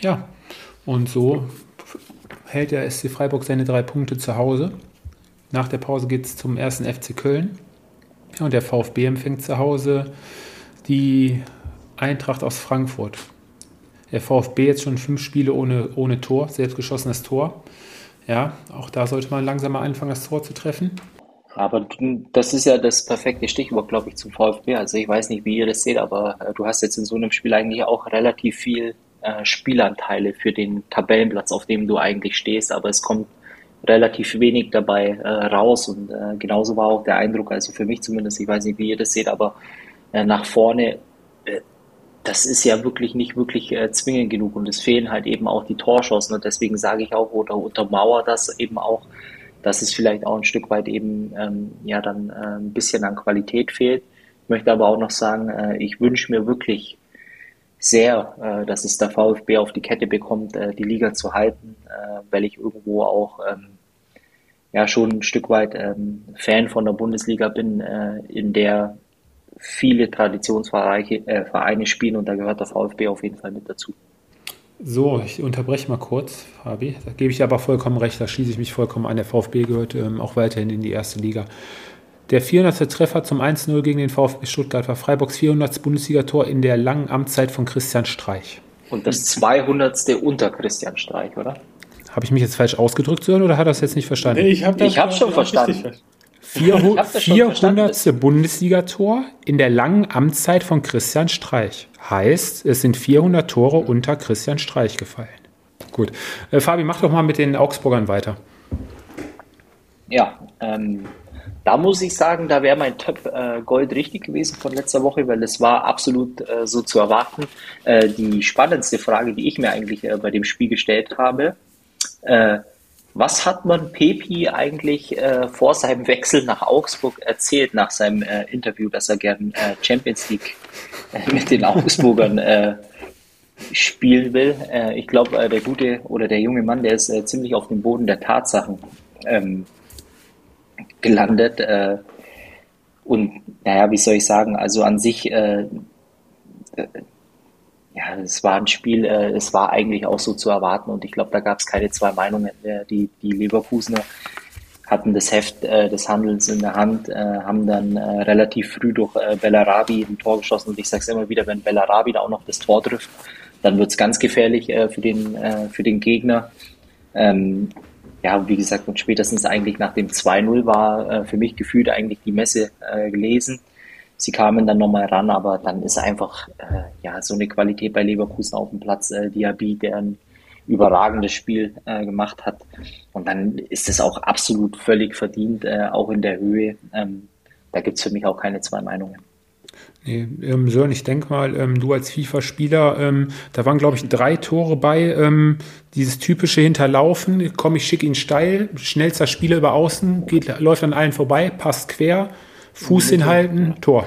Ja, und so hält der SC Freiburg seine drei Punkte zu Hause. Nach der Pause geht es zum ersten FC Köln. Und der VfB empfängt zu Hause die Eintracht aus Frankfurt. Der VfB jetzt schon fünf Spiele ohne, ohne Tor, selbstgeschossenes Tor. Ja, auch da sollte man langsam mal anfangen, das Tor zu treffen. Aber das ist ja das perfekte Stichwort, glaube ich, zum VfB. Also ich weiß nicht, wie ihr das seht, aber äh, du hast jetzt in so einem Spiel eigentlich auch relativ viel äh, Spielanteile für den Tabellenplatz, auf dem du eigentlich stehst. Aber es kommt relativ wenig dabei äh, raus. Und äh, genauso war auch der Eindruck, also für mich zumindest, ich weiß nicht, wie ihr das seht, aber äh, nach vorne, äh, das ist ja wirklich nicht wirklich äh, zwingend genug. Und es fehlen halt eben auch die Torschancen und deswegen sage ich auch oder untermauer das eben auch, dass es vielleicht auch ein Stück weit eben ähm, ja dann äh, ein bisschen an Qualität fehlt. Ich möchte aber auch noch sagen, ich wünsche mir wirklich sehr, äh, dass es der VfB auf die Kette bekommt, äh, die Liga zu halten, äh, weil ich irgendwo auch ähm, ja schon ein Stück weit ähm, Fan von der Bundesliga bin, äh, in der viele Traditionsvereine äh, Vereine spielen und da gehört der VfB auf jeden Fall mit dazu. So, ich unterbreche mal kurz, Fabi. Da gebe ich aber vollkommen recht, da schließe ich mich vollkommen an. Der VfB gehört ähm, auch weiterhin in die erste Liga. Der 400. Treffer zum 1-0 gegen den VfB Stuttgart war Freiburgs 400. Bundesligator in der langen Amtszeit von Christian Streich. Und das 200. unter Christian Streich, oder? Habe ich mich jetzt falsch ausgedrückt, Sören, oder hat er das jetzt nicht verstanden? ich habe hab schon verstanden. 400. Bundesligator in der langen Amtszeit von Christian Streich. Heißt, es sind 400 Tore unter Christian Streich gefallen. Gut. Äh, Fabi, mach doch mal mit den Augsburgern weiter. Ja, ähm, da muss ich sagen, da wäre mein Tipp äh, Gold richtig gewesen von letzter Woche, weil es war absolut äh, so zu erwarten. Äh, die spannendste Frage, die ich mir eigentlich äh, bei dem Spiel gestellt habe, äh, was hat man Pepi eigentlich äh, vor seinem Wechsel nach Augsburg erzählt, nach seinem Interview, dass er gern Champions League mit den Augsburgern spielen will? Ich glaube, der gute oder der junge Mann, der ist ziemlich auf dem Boden der Tatsachen ähm, gelandet. und naja, wie soll ich sagen, also an sich ja, es war ein Spiel, äh, es war eigentlich auch so zu erwarten und ich glaube, da gab es keine zwei Meinungen. Äh, die, die Leverkusener hatten das Heft äh, des Handelns in der Hand, äh, haben dann äh, relativ früh durch äh, Bellarabi ein Tor geschossen und ich sage es immer wieder, wenn Bellarabi da auch noch das Tor trifft, dann wird es ganz gefährlich äh, für, den, äh, für den Gegner. Ähm, ja, wie gesagt, und spätestens eigentlich nach dem 2-0 war äh, für mich gefühlt eigentlich die Messe äh, gelesen. Sie kamen dann nochmal ran, aber dann ist einfach äh, ja so eine Qualität bei Leverkusen auf dem Platz, äh, Diaby, der ein überragendes Spiel äh, gemacht hat. Und dann ist es auch absolut völlig verdient, äh, auch in der Höhe. Ähm, da gibt es für mich auch keine zwei Meinungen. Nee, ähm, Sören, ich denke mal, ähm, du als FIFA-Spieler, ähm, da waren, glaube ich, drei Tore bei. Ähm, dieses typische Hinterlaufen, komm, ich schicke ihn steil, schnellster Spieler über außen, geht, läuft an allen vorbei, passt quer. Fuß hinhalten, Tor.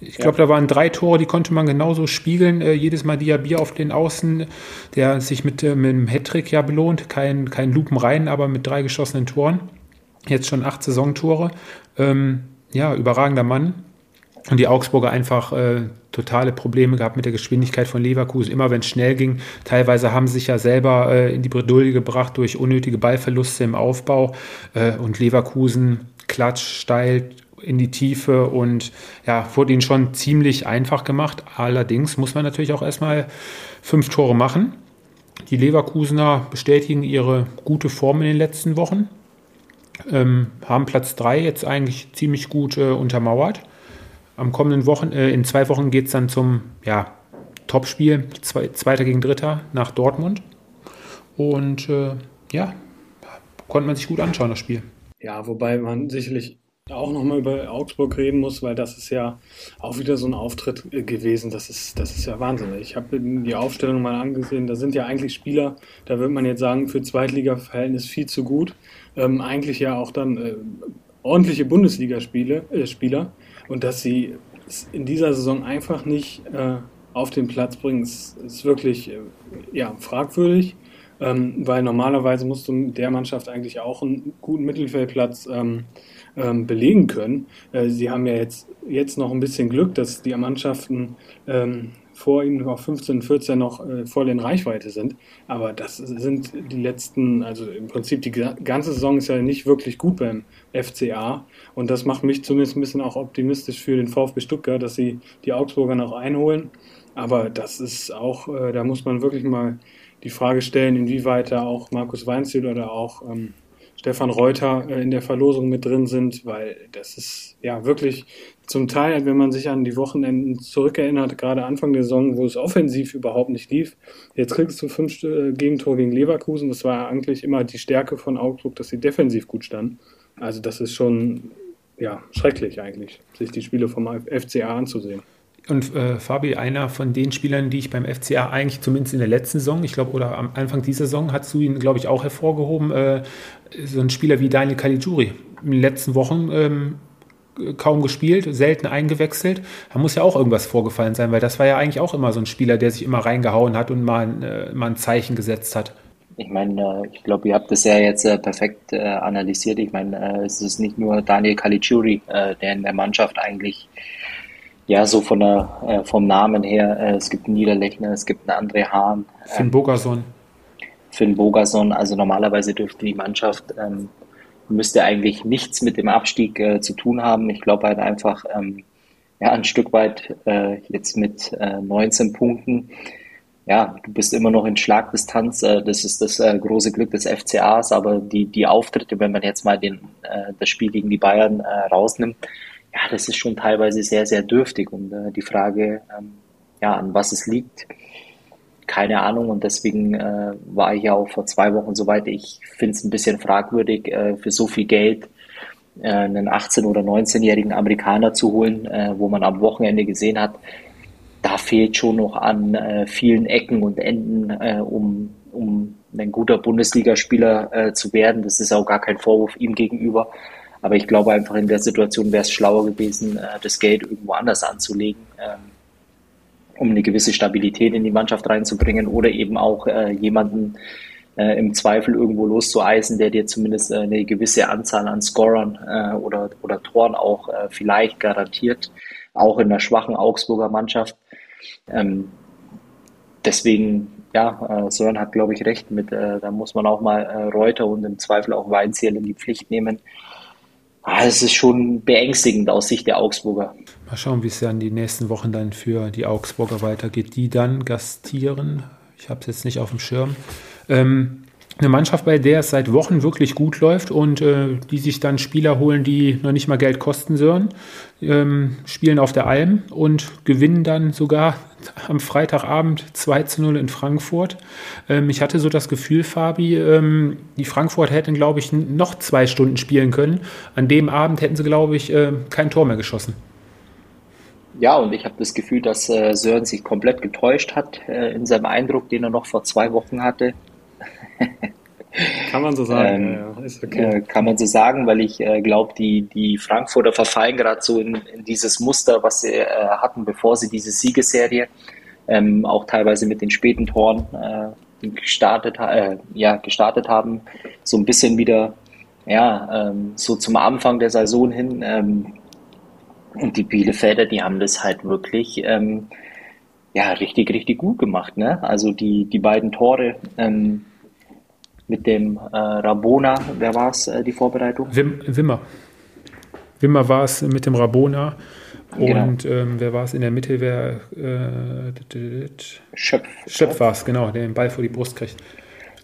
Ich glaube, ja. da waren drei Tore, die konnte man genauso spiegeln. Äh, jedes Mal Diaby auf den Außen, der sich mit, äh, mit einem Hattrick ja belohnt. Kein, kein Lupen rein, aber mit drei geschossenen Toren. Jetzt schon acht Saisontore. Ähm, ja, überragender Mann. Und die Augsburger einfach äh, totale Probleme gehabt mit der Geschwindigkeit von Leverkusen. Immer wenn es schnell ging, teilweise haben sie sich ja selber äh, in die Bredouille gebracht durch unnötige Ballverluste im Aufbau. Äh, und Leverkusen klatsch, steil, in die Tiefe und ja, wurde ihnen schon ziemlich einfach gemacht. Allerdings muss man natürlich auch erstmal fünf Tore machen. Die Leverkusener bestätigen ihre gute Form in den letzten Wochen, ähm, haben Platz drei jetzt eigentlich ziemlich gut äh, untermauert. Am kommenden Wochen, äh, in zwei Wochen geht es dann zum ja, Topspiel, zwei, Zweiter gegen Dritter nach Dortmund. Und äh, ja, konnte man sich gut anschauen, das Spiel. Ja, wobei man sicherlich auch nochmal über Augsburg reden muss, weil das ist ja auch wieder so ein Auftritt äh, gewesen. Das ist, das ist ja Wahnsinn. Ich habe die Aufstellung mal angesehen. Da sind ja eigentlich Spieler, da würde man jetzt sagen, für Zweitliga-Verhältnis viel zu gut. Ähm, eigentlich ja auch dann äh, ordentliche Bundesligaspiele, äh, Spieler. Und dass sie es in dieser Saison einfach nicht äh, auf den Platz bringen, ist, ist wirklich äh, ja, fragwürdig. Ähm, weil normalerweise musst du mit der Mannschaft eigentlich auch einen guten Mittelfeldplatz ähm, ähm, belegen können. Äh, sie haben ja jetzt, jetzt noch ein bisschen Glück, dass die Mannschaften ähm, vor ihnen auf 15, 14 noch äh, voll in Reichweite sind. Aber das sind die letzten, also im Prinzip die ganze Saison ist ja nicht wirklich gut beim FCA. Und das macht mich zumindest ein bisschen auch optimistisch für den VfB Stuttgart, dass sie die Augsburger noch einholen. Aber das ist auch, äh, da muss man wirklich mal die Frage stellen, inwieweit da auch Markus Weinziel oder auch ähm, Stefan Reuter äh, in der Verlosung mit drin sind, weil das ist ja wirklich zum Teil, wenn man sich an die Wochenenden zurückerinnert, gerade Anfang der Saison, wo es offensiv überhaupt nicht lief. Jetzt kriegst du fünf äh, Gegentore gegen Leverkusen. Das war eigentlich immer die Stärke von Augsburg, dass sie defensiv gut standen. Also das ist schon ja, schrecklich eigentlich, sich die Spiele vom FCA anzusehen. Und äh, Fabi, einer von den Spielern, die ich beim FCA eigentlich zumindest in der letzten Saison, ich glaube, oder am Anfang dieser Saison, hast du ihn, glaube ich, auch hervorgehoben, äh, so ein Spieler wie Daniel Caligiuri. In den letzten Wochen ähm, kaum gespielt, selten eingewechselt. Da muss ja auch irgendwas vorgefallen sein, weil das war ja eigentlich auch immer so ein Spieler, der sich immer reingehauen hat und mal, äh, mal ein Zeichen gesetzt hat. Ich meine, äh, ich glaube, ihr habt das ja jetzt äh, perfekt äh, analysiert. Ich meine, es ist nicht nur Daniel Caligiuri, der in der Mannschaft eigentlich Ja, so von der, äh, vom Namen her, äh, es gibt einen Niederlechner, es gibt einen André Hahn. Finn ähm, Bogerson. Finn Bogerson, also normalerweise dürfte die Mannschaft, ähm, müsste eigentlich nichts mit dem Abstieg äh, zu tun haben. Ich glaube halt einfach, ähm, ja, ein Stück weit äh, jetzt mit äh, 19 Punkten. Ja, du bist immer noch in Schlagdistanz. Äh, das ist das äh, große Glück des FCAs, aber die, die Auftritte, wenn man jetzt mal den, äh, das Spiel gegen die Bayern äh, rausnimmt, ja, das ist schon teilweise sehr, sehr dürftig. Und äh, die Frage, ähm, ja, an was es liegt, keine Ahnung. Und deswegen äh, war ich ja auch vor zwei Wochen so weit. Ich finde es ein bisschen fragwürdig, äh, für so viel Geld äh, einen 18- oder 19-jährigen Amerikaner zu holen, äh, wo man am Wochenende gesehen hat, da fehlt schon noch an äh, vielen Ecken und Enden, um, um ein guter Bundesligaspieler zu werden. Das ist auch gar kein Vorwurf ihm gegenüber. Aber ich glaube einfach in der Situation wäre es schlauer gewesen, das Geld irgendwo anders anzulegen, ähm, um eine gewisse Stabilität in die Mannschaft reinzubringen oder eben auch jemanden äh, im Zweifel irgendwo loszueisen, der dir zumindest äh, eine gewisse Anzahl an Scorern äh, oder, oder Toren auch äh, vielleicht garantiert, auch in der schwachen Augsburger Mannschaft. Ähm, deswegen, ja, äh, Sören hat, glaube ich, recht mit, äh, da muss man auch mal äh, Reuter und im Zweifel auch Weinziel in die Pflicht nehmen. Ah, es ist schon beängstigend aus Sicht der Augsburger. Mal schauen, wie es dann die nächsten Wochen dann für die Augsburger weitergeht. Die dann gastieren. Ich habe es jetzt nicht auf dem Schirm. Ähm, eine Mannschaft, bei der es seit Wochen wirklich gut läuft und äh, die sich dann Spieler holen, die noch nicht mal Geld kosten sollen, ähm, spielen auf der Alm und gewinnen dann sogar am Freitagabend 2 zu 0 in Frankfurt. Ähm, ich hatte so das Gefühl, Fabi, ähm, die Frankfurt hätten, glaube ich, noch zwei Stunden spielen können. An dem Abend hätten sie, glaube ich, äh, kein Tor mehr geschossen. Ja, und ich habe das Gefühl, dass äh, Sören sich komplett getäuscht hat äh, in seinem Eindruck, den er noch vor zwei Wochen hatte. Kann man so sagen, ähm, ja, ist okay. Äh, kann man so sagen, weil ich äh, glaube, die, die Frankfurter verfallen gerade so in, in, dieses Muster, was sie äh, hatten, bevor sie diese Siegesserie, ähm, auch teilweise mit den späten Toren äh, gestartet, äh, ja, gestartet haben, so ein bisschen wieder ja, ähm, so zum Anfang der Saison hin. Ähm, und die Bielefelder, die haben das halt wirklich ähm, ja, richtig, richtig gut gemacht. Ne? Also die, die beiden Tore ähm, mit dem äh, Rabona, wer war es, äh, die Vorbereitung? Wim, Wimmer. Wimmer war es mit dem Rabona. Genau. Und ähm, wer war es in der Mitte? Wer, äh, Schöpf. Schöpf war es, genau, der den Ball vor die Brust kriegt.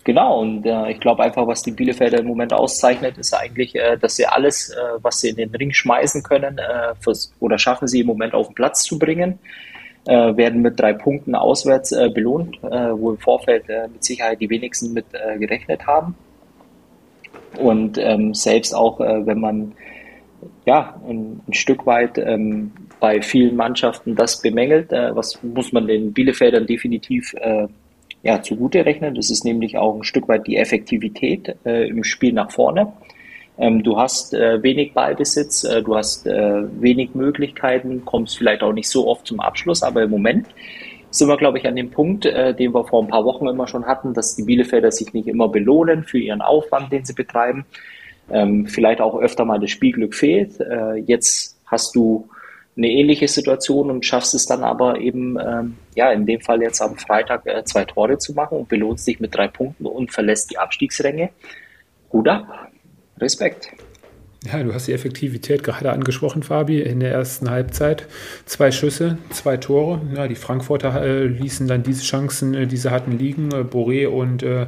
Genau, und äh, ich glaube einfach, was die Bielefelder im Moment auszeichnet, ist eigentlich, äh, dass sie alles, äh, was sie in den Ring schmeißen können, äh, oder schaffen sie im Moment auf den Platz zu bringen äh, werden mit drei Punkten auswärts äh, belohnt, äh, wo im Vorfeld äh, mit Sicherheit die wenigsten mit äh, gerechnet haben. Und ähm, selbst auch, äh, wenn man ja ein, ein Stück weit ähm, bei vielen Mannschaften das bemängelt, was muss man den Bielefeldern definitiv ja, zugute rechnen. Das ist nämlich auch ein Stück weit die Effektivität im Spiel nach vorne. Ähm, du hast äh, wenig Ballbesitz, äh, du hast äh, wenig Möglichkeiten, kommst vielleicht auch nicht so oft zum Abschluss, aber im Moment sind wir, glaube ich, an dem Punkt, den wir vor ein paar Wochen immer schon hatten, dass die Bielefelder sich nicht immer belohnen für ihren Aufwand, den sie betreiben. Ähm, vielleicht auch öfter mal das Spielglück fehlt. Jetzt hast du eine ähnliche Situation und schaffst es dann aber eben, ähm, ja, in dem Fall jetzt am Freitag äh, zwei Tore zu machen und belohnst dich mit drei Punkten und verlässt die Abstiegsränge. Gut ab. Respekt. Ja, du hast die Effektivität gerade angesprochen, Fabi, in der ersten Halbzeit. Zwei Schüsse, zwei Tore. Ja, die Frankfurter äh, ließen dann diese Chancen, äh, die sie hatten, liegen. Äh, Boré und äh,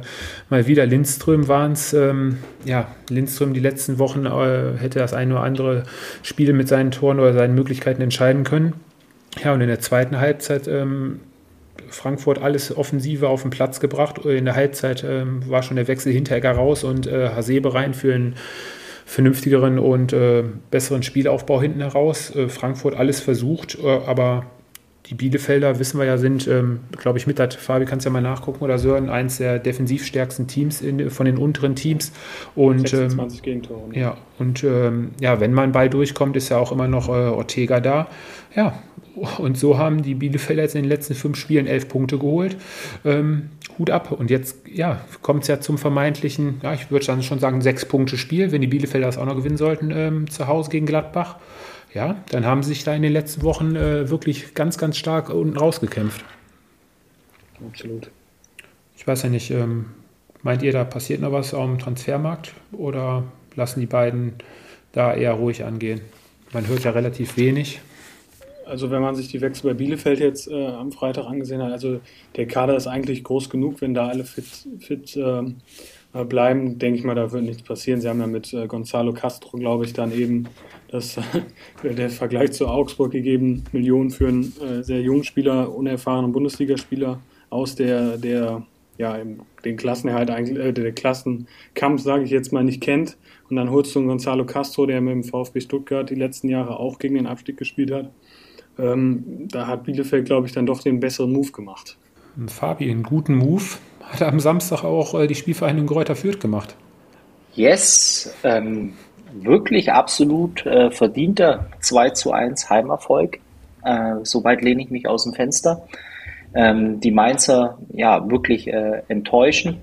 mal wieder Lindström waren es. Ähm, ja, Lindström die letzten Wochen äh, hätte das ein oder andere Spiel mit seinen Toren oder seinen Möglichkeiten entscheiden können. Ja, und in der zweiten Halbzeit ähm, Frankfurt alles Offensive auf den Platz gebracht. In der Halbzeit ähm, war schon der Wechsel Hinteregger raus und äh, Hasebe rein für einen vernünftigeren und äh, besseren Spielaufbau hinten heraus. Äh, Frankfurt alles versucht, äh, aber die Bielefelder, wissen wir ja, sind, ähm, glaube ich, mit, das, Fabi, kannst ja mal nachgucken, oder Sören, eins der defensivstärksten Teams in, von den unteren Teams. Und, 26 ähm, Gegentore. Ne? Ja, und ähm, ja, wenn man Ball durchkommt, ist ja auch immer noch äh, Ortega da. Ja, und so haben die Bielefelder jetzt in den letzten fünf Spielen elf Punkte geholt. Ähm, Hut ab. Und jetzt ja, kommt es ja zum vermeintlichen, ja, ich würde dann schon sagen, sechs Punkte Spiel, wenn die Bielefelder das auch noch gewinnen sollten ähm, zu Hause gegen Gladbach. Ja, dann haben sie sich da in den letzten Wochen äh, wirklich ganz, ganz stark unten rausgekämpft. Absolut. Ich weiß ja nicht, ähm, meint ihr, da passiert noch was am Transfermarkt oder lassen die beiden da eher ruhig angehen? Man hört ja relativ wenig. Also wenn man sich die Wechsel bei Bielefeld jetzt äh, am Freitag angesehen hat, also der Kader ist eigentlich groß genug, wenn da alle fit, fit äh, bleiben, denke ich mal, da wird nichts passieren. Sie haben ja mit äh, Gonzalo Castro, glaube ich, dann eben das, der Vergleich zu Augsburg gegeben, Millionen für einen äh, sehr jungen Spieler, unerfahrenen Bundesligaspieler aus der, der ja, den Klassenerhalt eigentlich, äh, der Klassenkampf, sage ich jetzt mal, nicht kennt. Und dann holst du einen Gonzalo Castro, der mit dem VfB Stuttgart die letzten Jahre auch gegen den Abstieg gespielt hat. Ähm, da hat Bielefeld, glaube ich, dann doch den besseren Move gemacht. Fabi, einen guten Move hat am Samstag auch äh, die Spielvereinigung Gräuter Fürth gemacht. Yes, ähm, wirklich absolut äh, verdienter 2 zu 1 Heimerfolg. Äh, Soweit lehne ich mich aus dem Fenster. Ähm, die Mainzer ja wirklich äh, enttäuschen.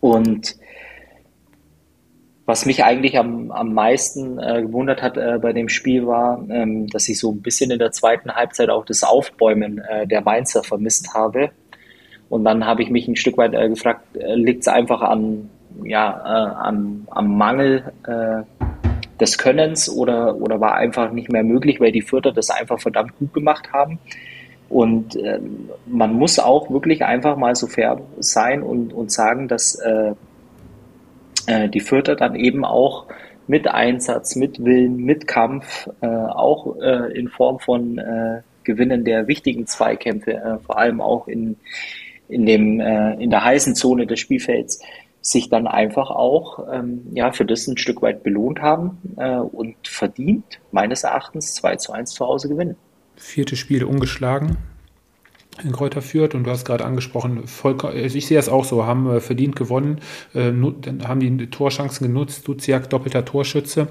Und was mich eigentlich am, am meisten äh, gewundert hat äh, bei dem Spiel war, ähm, dass ich so ein bisschen in der zweiten Halbzeit auch das Aufbäumen äh, der Mainzer vermisst habe. Und dann habe ich mich ein Stück weit äh, gefragt, äh, liegt es einfach an, ja, äh, am, am Mangel des Könnens oder, oder war einfach nicht mehr möglich, weil die Fürther das einfach verdammt gut gemacht haben. Und äh, man muss auch wirklich einfach mal so fair sein und, und sagen, dass äh, äh, die Fürther dann eben auch mit Einsatz, mit Willen, mit Kampf, äh, auch äh, in Form von äh, Gewinnen der wichtigen Zweikämpfe, äh, vor allem auch in, in, dem, äh, in der heißen Zone des Spielfelds, sich dann einfach auch ähm, ja, für das ein Stück weit belohnt haben äh, und verdient, meines Erachtens, 2 zu 1 zu Hause gewinnen. Vierte Spiel ungeschlagen in Kräuter führt und du hast gerade angesprochen, also ich sehe es auch so, haben äh, verdient gewonnen, äh, haben die Torchancen genutzt, Duziak doppelter Torschütze.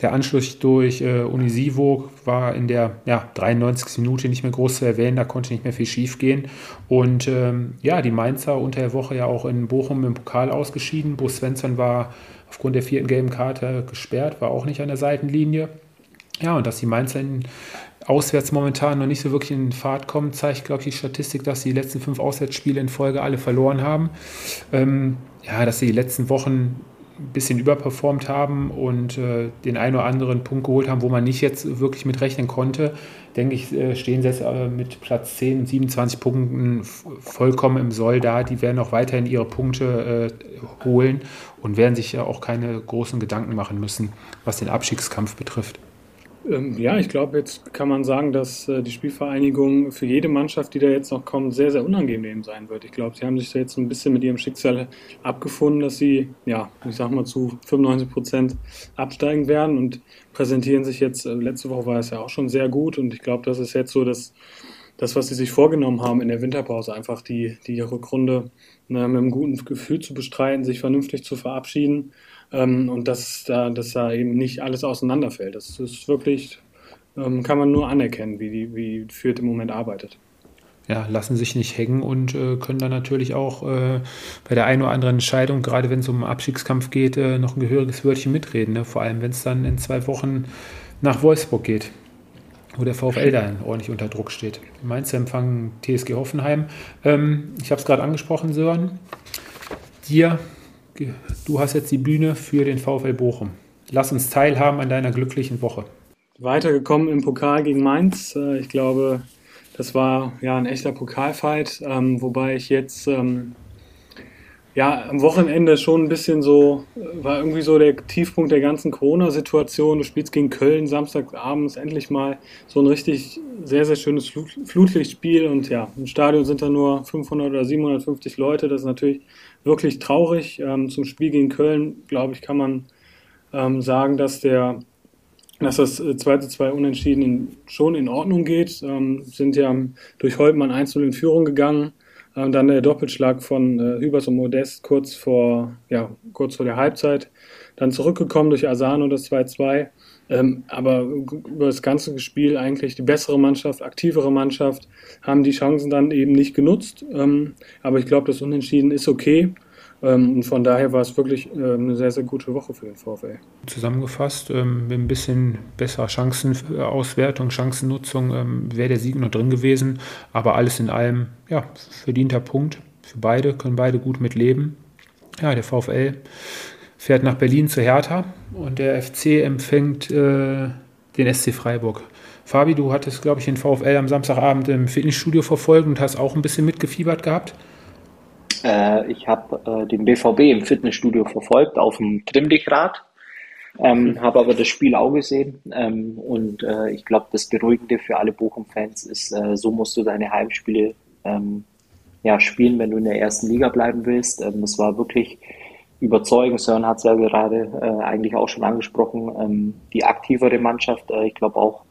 Der Anschluss durch äh, Unisivo war in der ja, 93. Minute nicht mehr groß zu erwähnen, da konnte nicht mehr viel schief gehen. Und ähm, ja, die Mainzer unter der Woche ja auch in Bochum im Pokal ausgeschieden. Bo Svensson war aufgrund der vierten gelben Karte gesperrt, war auch nicht an der Seitenlinie. Ja, und dass die Mainzer in auswärts momentan noch nicht so wirklich in Fahrt kommen, zeigt, glaube ich, die Statistik, dass sie die letzten fünf Auswärtsspiele in Folge alle verloren haben. Ähm, ja, dass sie die letzten Wochen ein bisschen überperformt haben und äh, den einen oder anderen Punkt geholt haben, wo man nicht jetzt wirklich mit rechnen konnte, denke ich, äh, stehen sie jetzt äh, mit Platz 10 und 27 Punkten vollkommen im Soll da. Die werden auch weiterhin ihre Punkte äh, holen und werden sich ja auch keine großen Gedanken machen müssen, was den Abstiegskampf betrifft. Ähm, ja, ich glaube, jetzt kann man sagen, dass äh, die Spielvereinigung für jede Mannschaft, die da jetzt noch kommt, sehr, sehr unangenehm sein wird. Ich glaube, sie haben sich da jetzt ein bisschen mit ihrem Schicksal abgefunden, dass sie, ja, ich sag mal, zu 95 Prozent absteigen werden und präsentieren sich jetzt, äh, letzte Woche war es ja auch schon sehr gut und ich glaube, das ist jetzt so, dass das, was sie sich vorgenommen haben in der Winterpause, einfach die, die Rückrunde ne, mit einem guten Gefühl zu bestreiten, sich vernünftig zu verabschieden ähm, und dass da, dass da eben nicht alles auseinanderfällt. Das ist wirklich, ähm, kann man nur anerkennen, wie die, wie Fürth im Moment arbeitet. Ja, lassen sich nicht hängen und äh, können dann natürlich auch äh, bei der einen oder anderen Entscheidung, gerade wenn es um Abstiegskampf geht, äh, noch ein gehöriges Wörtchen mitreden. Ne? Vor allem, wenn es dann in zwei Wochen nach Wolfsburg geht, wo der VfL dann ordentlich unter Druck steht. Mainz empfangen TSG Hoffenheim. Ähm, ich habe es gerade angesprochen, Sören. Dir du hast jetzt die Bühne für den VfL Bochum. Lass uns teilhaben an deiner glücklichen Woche. Weitergekommen im Pokal gegen Mainz. Äh, ich glaube, das war ja ein echter Pokalfight, ähm, wobei ich jetzt ähm, ja, am Wochenende schon ein bisschen so, war irgendwie so der Tiefpunkt der ganzen Corona-Situation. Du spielst gegen Köln Samstagabends endlich mal so ein richtig sehr, sehr schönes Flutlichtspiel und ja, im Stadion sind da nur 500 oder 750 Leute. Das ist natürlich wirklich traurig. Ähm, zum Spiel gegen Köln, glaube ich, kann man ähm, sagen, dass der dass das 2 zu 2 Unentschieden in, schon in Ordnung geht. Ähm, sind ja durch Holtmann 1 in Führung gegangen ähm, dann der Doppelschlag von äh, Hübers und Modest kurz vor, ja, kurz vor der Halbzeit. Dann zurückgekommen durch Asano das 2-2. Ähm, aber über das ganze Spiel eigentlich die bessere Mannschaft, aktivere Mannschaft, haben die Chancen dann eben nicht genutzt. Ähm, aber ich glaube, das Unentschieden ist okay. Ähm, und von daher war es wirklich äh, eine sehr, sehr gute Woche für den VfL. Zusammengefasst, ähm, mit ein bisschen besserer Chancenauswertung, Chancennutzung ähm, wäre der Sieg noch drin gewesen. Aber alles in allem, ja, verdienter Punkt für beide, können beide gut mitleben. Ja, der VfL fährt nach Berlin zu Hertha und der FC empfängt äh, den SC Freiburg. Fabi, du hattest, glaube ich, den VfL am Samstagabend im Fitnessstudio verfolgt und hast auch ein bisschen mitgefiebert gehabt. Äh, ich habe äh, den BVB im Fitnessstudio verfolgt auf dem Trimmdichrad, ähm, habe aber das Spiel auch gesehen ähm, und äh, ich glaube, das Beruhigende für alle Bochum-Fans ist, äh, so musst du deine Heimspiele ähm, ja, spielen, wenn du in der ersten Liga bleiben willst. Ähm, es war wirklich überzeugend. Sören hat es ja gerade äh, eigentlich auch schon angesprochen, ähm, die aktivere Mannschaft. Äh, ich glaube auch,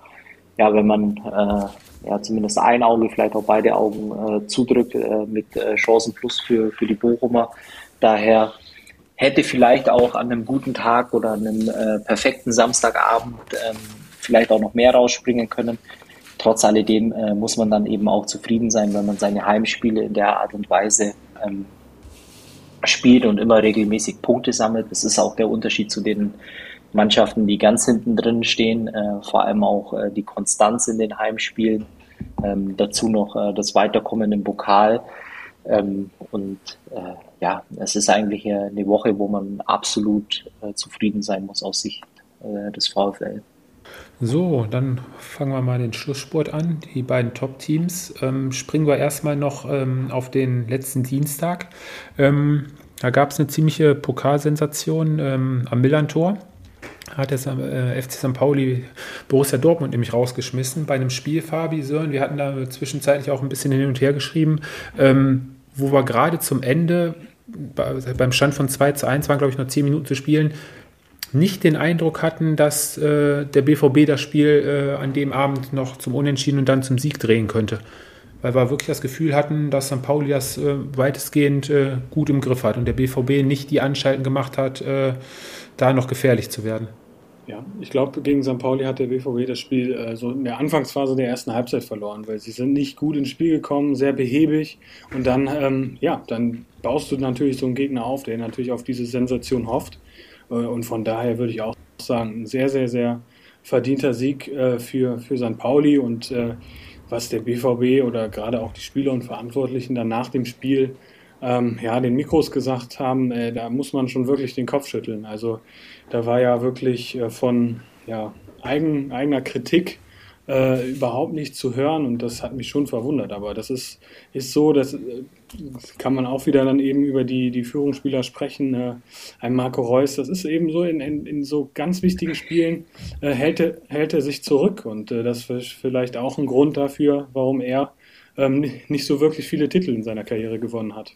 ja, wenn man äh, ja zumindest ein Auge, vielleicht auch beide Augen äh, zudrückt äh, mit äh, Chancen plus für, für die Bochumer. Daher hätte vielleicht auch an einem guten Tag oder an einem perfekten Samstagabend ähm, vielleicht auch noch mehr rausspringen können. Trotz alledem muss man dann eben auch zufrieden sein, wenn man seine Heimspiele in der Art und Weise ähm, spielt und immer regelmäßig Punkte sammelt. Das ist auch der Unterschied zu den Mannschaften, die ganz hinten drin stehen, äh, vor allem auch äh, die Konstanz in den Heimspielen, ähm, dazu noch äh, das Weiterkommen im Pokal. Ähm, und äh, ja, es ist eigentlich eine Woche, wo man absolut äh, zufrieden sein muss aus Sicht äh, des VfL. So, dann fangen wir mal den Schlusssport an. Die beiden Top-Teams. Ähm, springen wir erstmal noch ähm, auf den letzten Dienstag. Ähm, da gab es eine ziemliche Pokalsensation ähm, am Millantor hat jetzt äh, FC St. Pauli Borussia Dortmund nämlich rausgeschmissen bei einem Spiel, Fabi Sören. Wir hatten da zwischenzeitlich auch ein bisschen hin und her geschrieben, ähm, wo wir gerade zum Ende beim Stand von 2 zu 1 waren, glaube ich, noch 10 Minuten zu spielen, nicht den Eindruck hatten, dass äh, der BVB das Spiel äh, an dem Abend noch zum Unentschieden und dann zum Sieg drehen könnte. Weil wir wirklich das Gefühl hatten, dass St. Pauli das äh, weitestgehend äh, gut im Griff hat und der BVB nicht die Anschalten gemacht hat, äh, da noch gefährlich zu werden. Ja, ich glaube, gegen St. Pauli hat der BVB das Spiel äh, so in der Anfangsphase der ersten Halbzeit verloren, weil sie sind nicht gut ins Spiel gekommen, sehr behäbig und dann, ähm, ja, dann baust du natürlich so einen Gegner auf, der natürlich auf diese Sensation hofft und von daher würde ich auch sagen, ein sehr, sehr, sehr verdienter Sieg äh, für, für St. Pauli und äh, was der BVB oder gerade auch die Spieler und Verantwortlichen dann nach dem Spiel ähm, ja, den Mikros gesagt haben, äh, da muss man schon wirklich den Kopf schütteln. Also da war ja wirklich äh, von ja, eigen, eigener Kritik äh, überhaupt nicht zu hören und das hat mich schon verwundert. Aber das ist, ist so, dass äh, kann man auch wieder dann eben über die, die Führungsspieler sprechen. Äh, ein Marco Reus, das ist eben so in, in, in so ganz wichtigen Spielen, äh, hält, er, hält er sich zurück und äh, das ist vielleicht auch ein Grund dafür, warum er ähm, nicht so wirklich viele Titel in seiner Karriere gewonnen hat.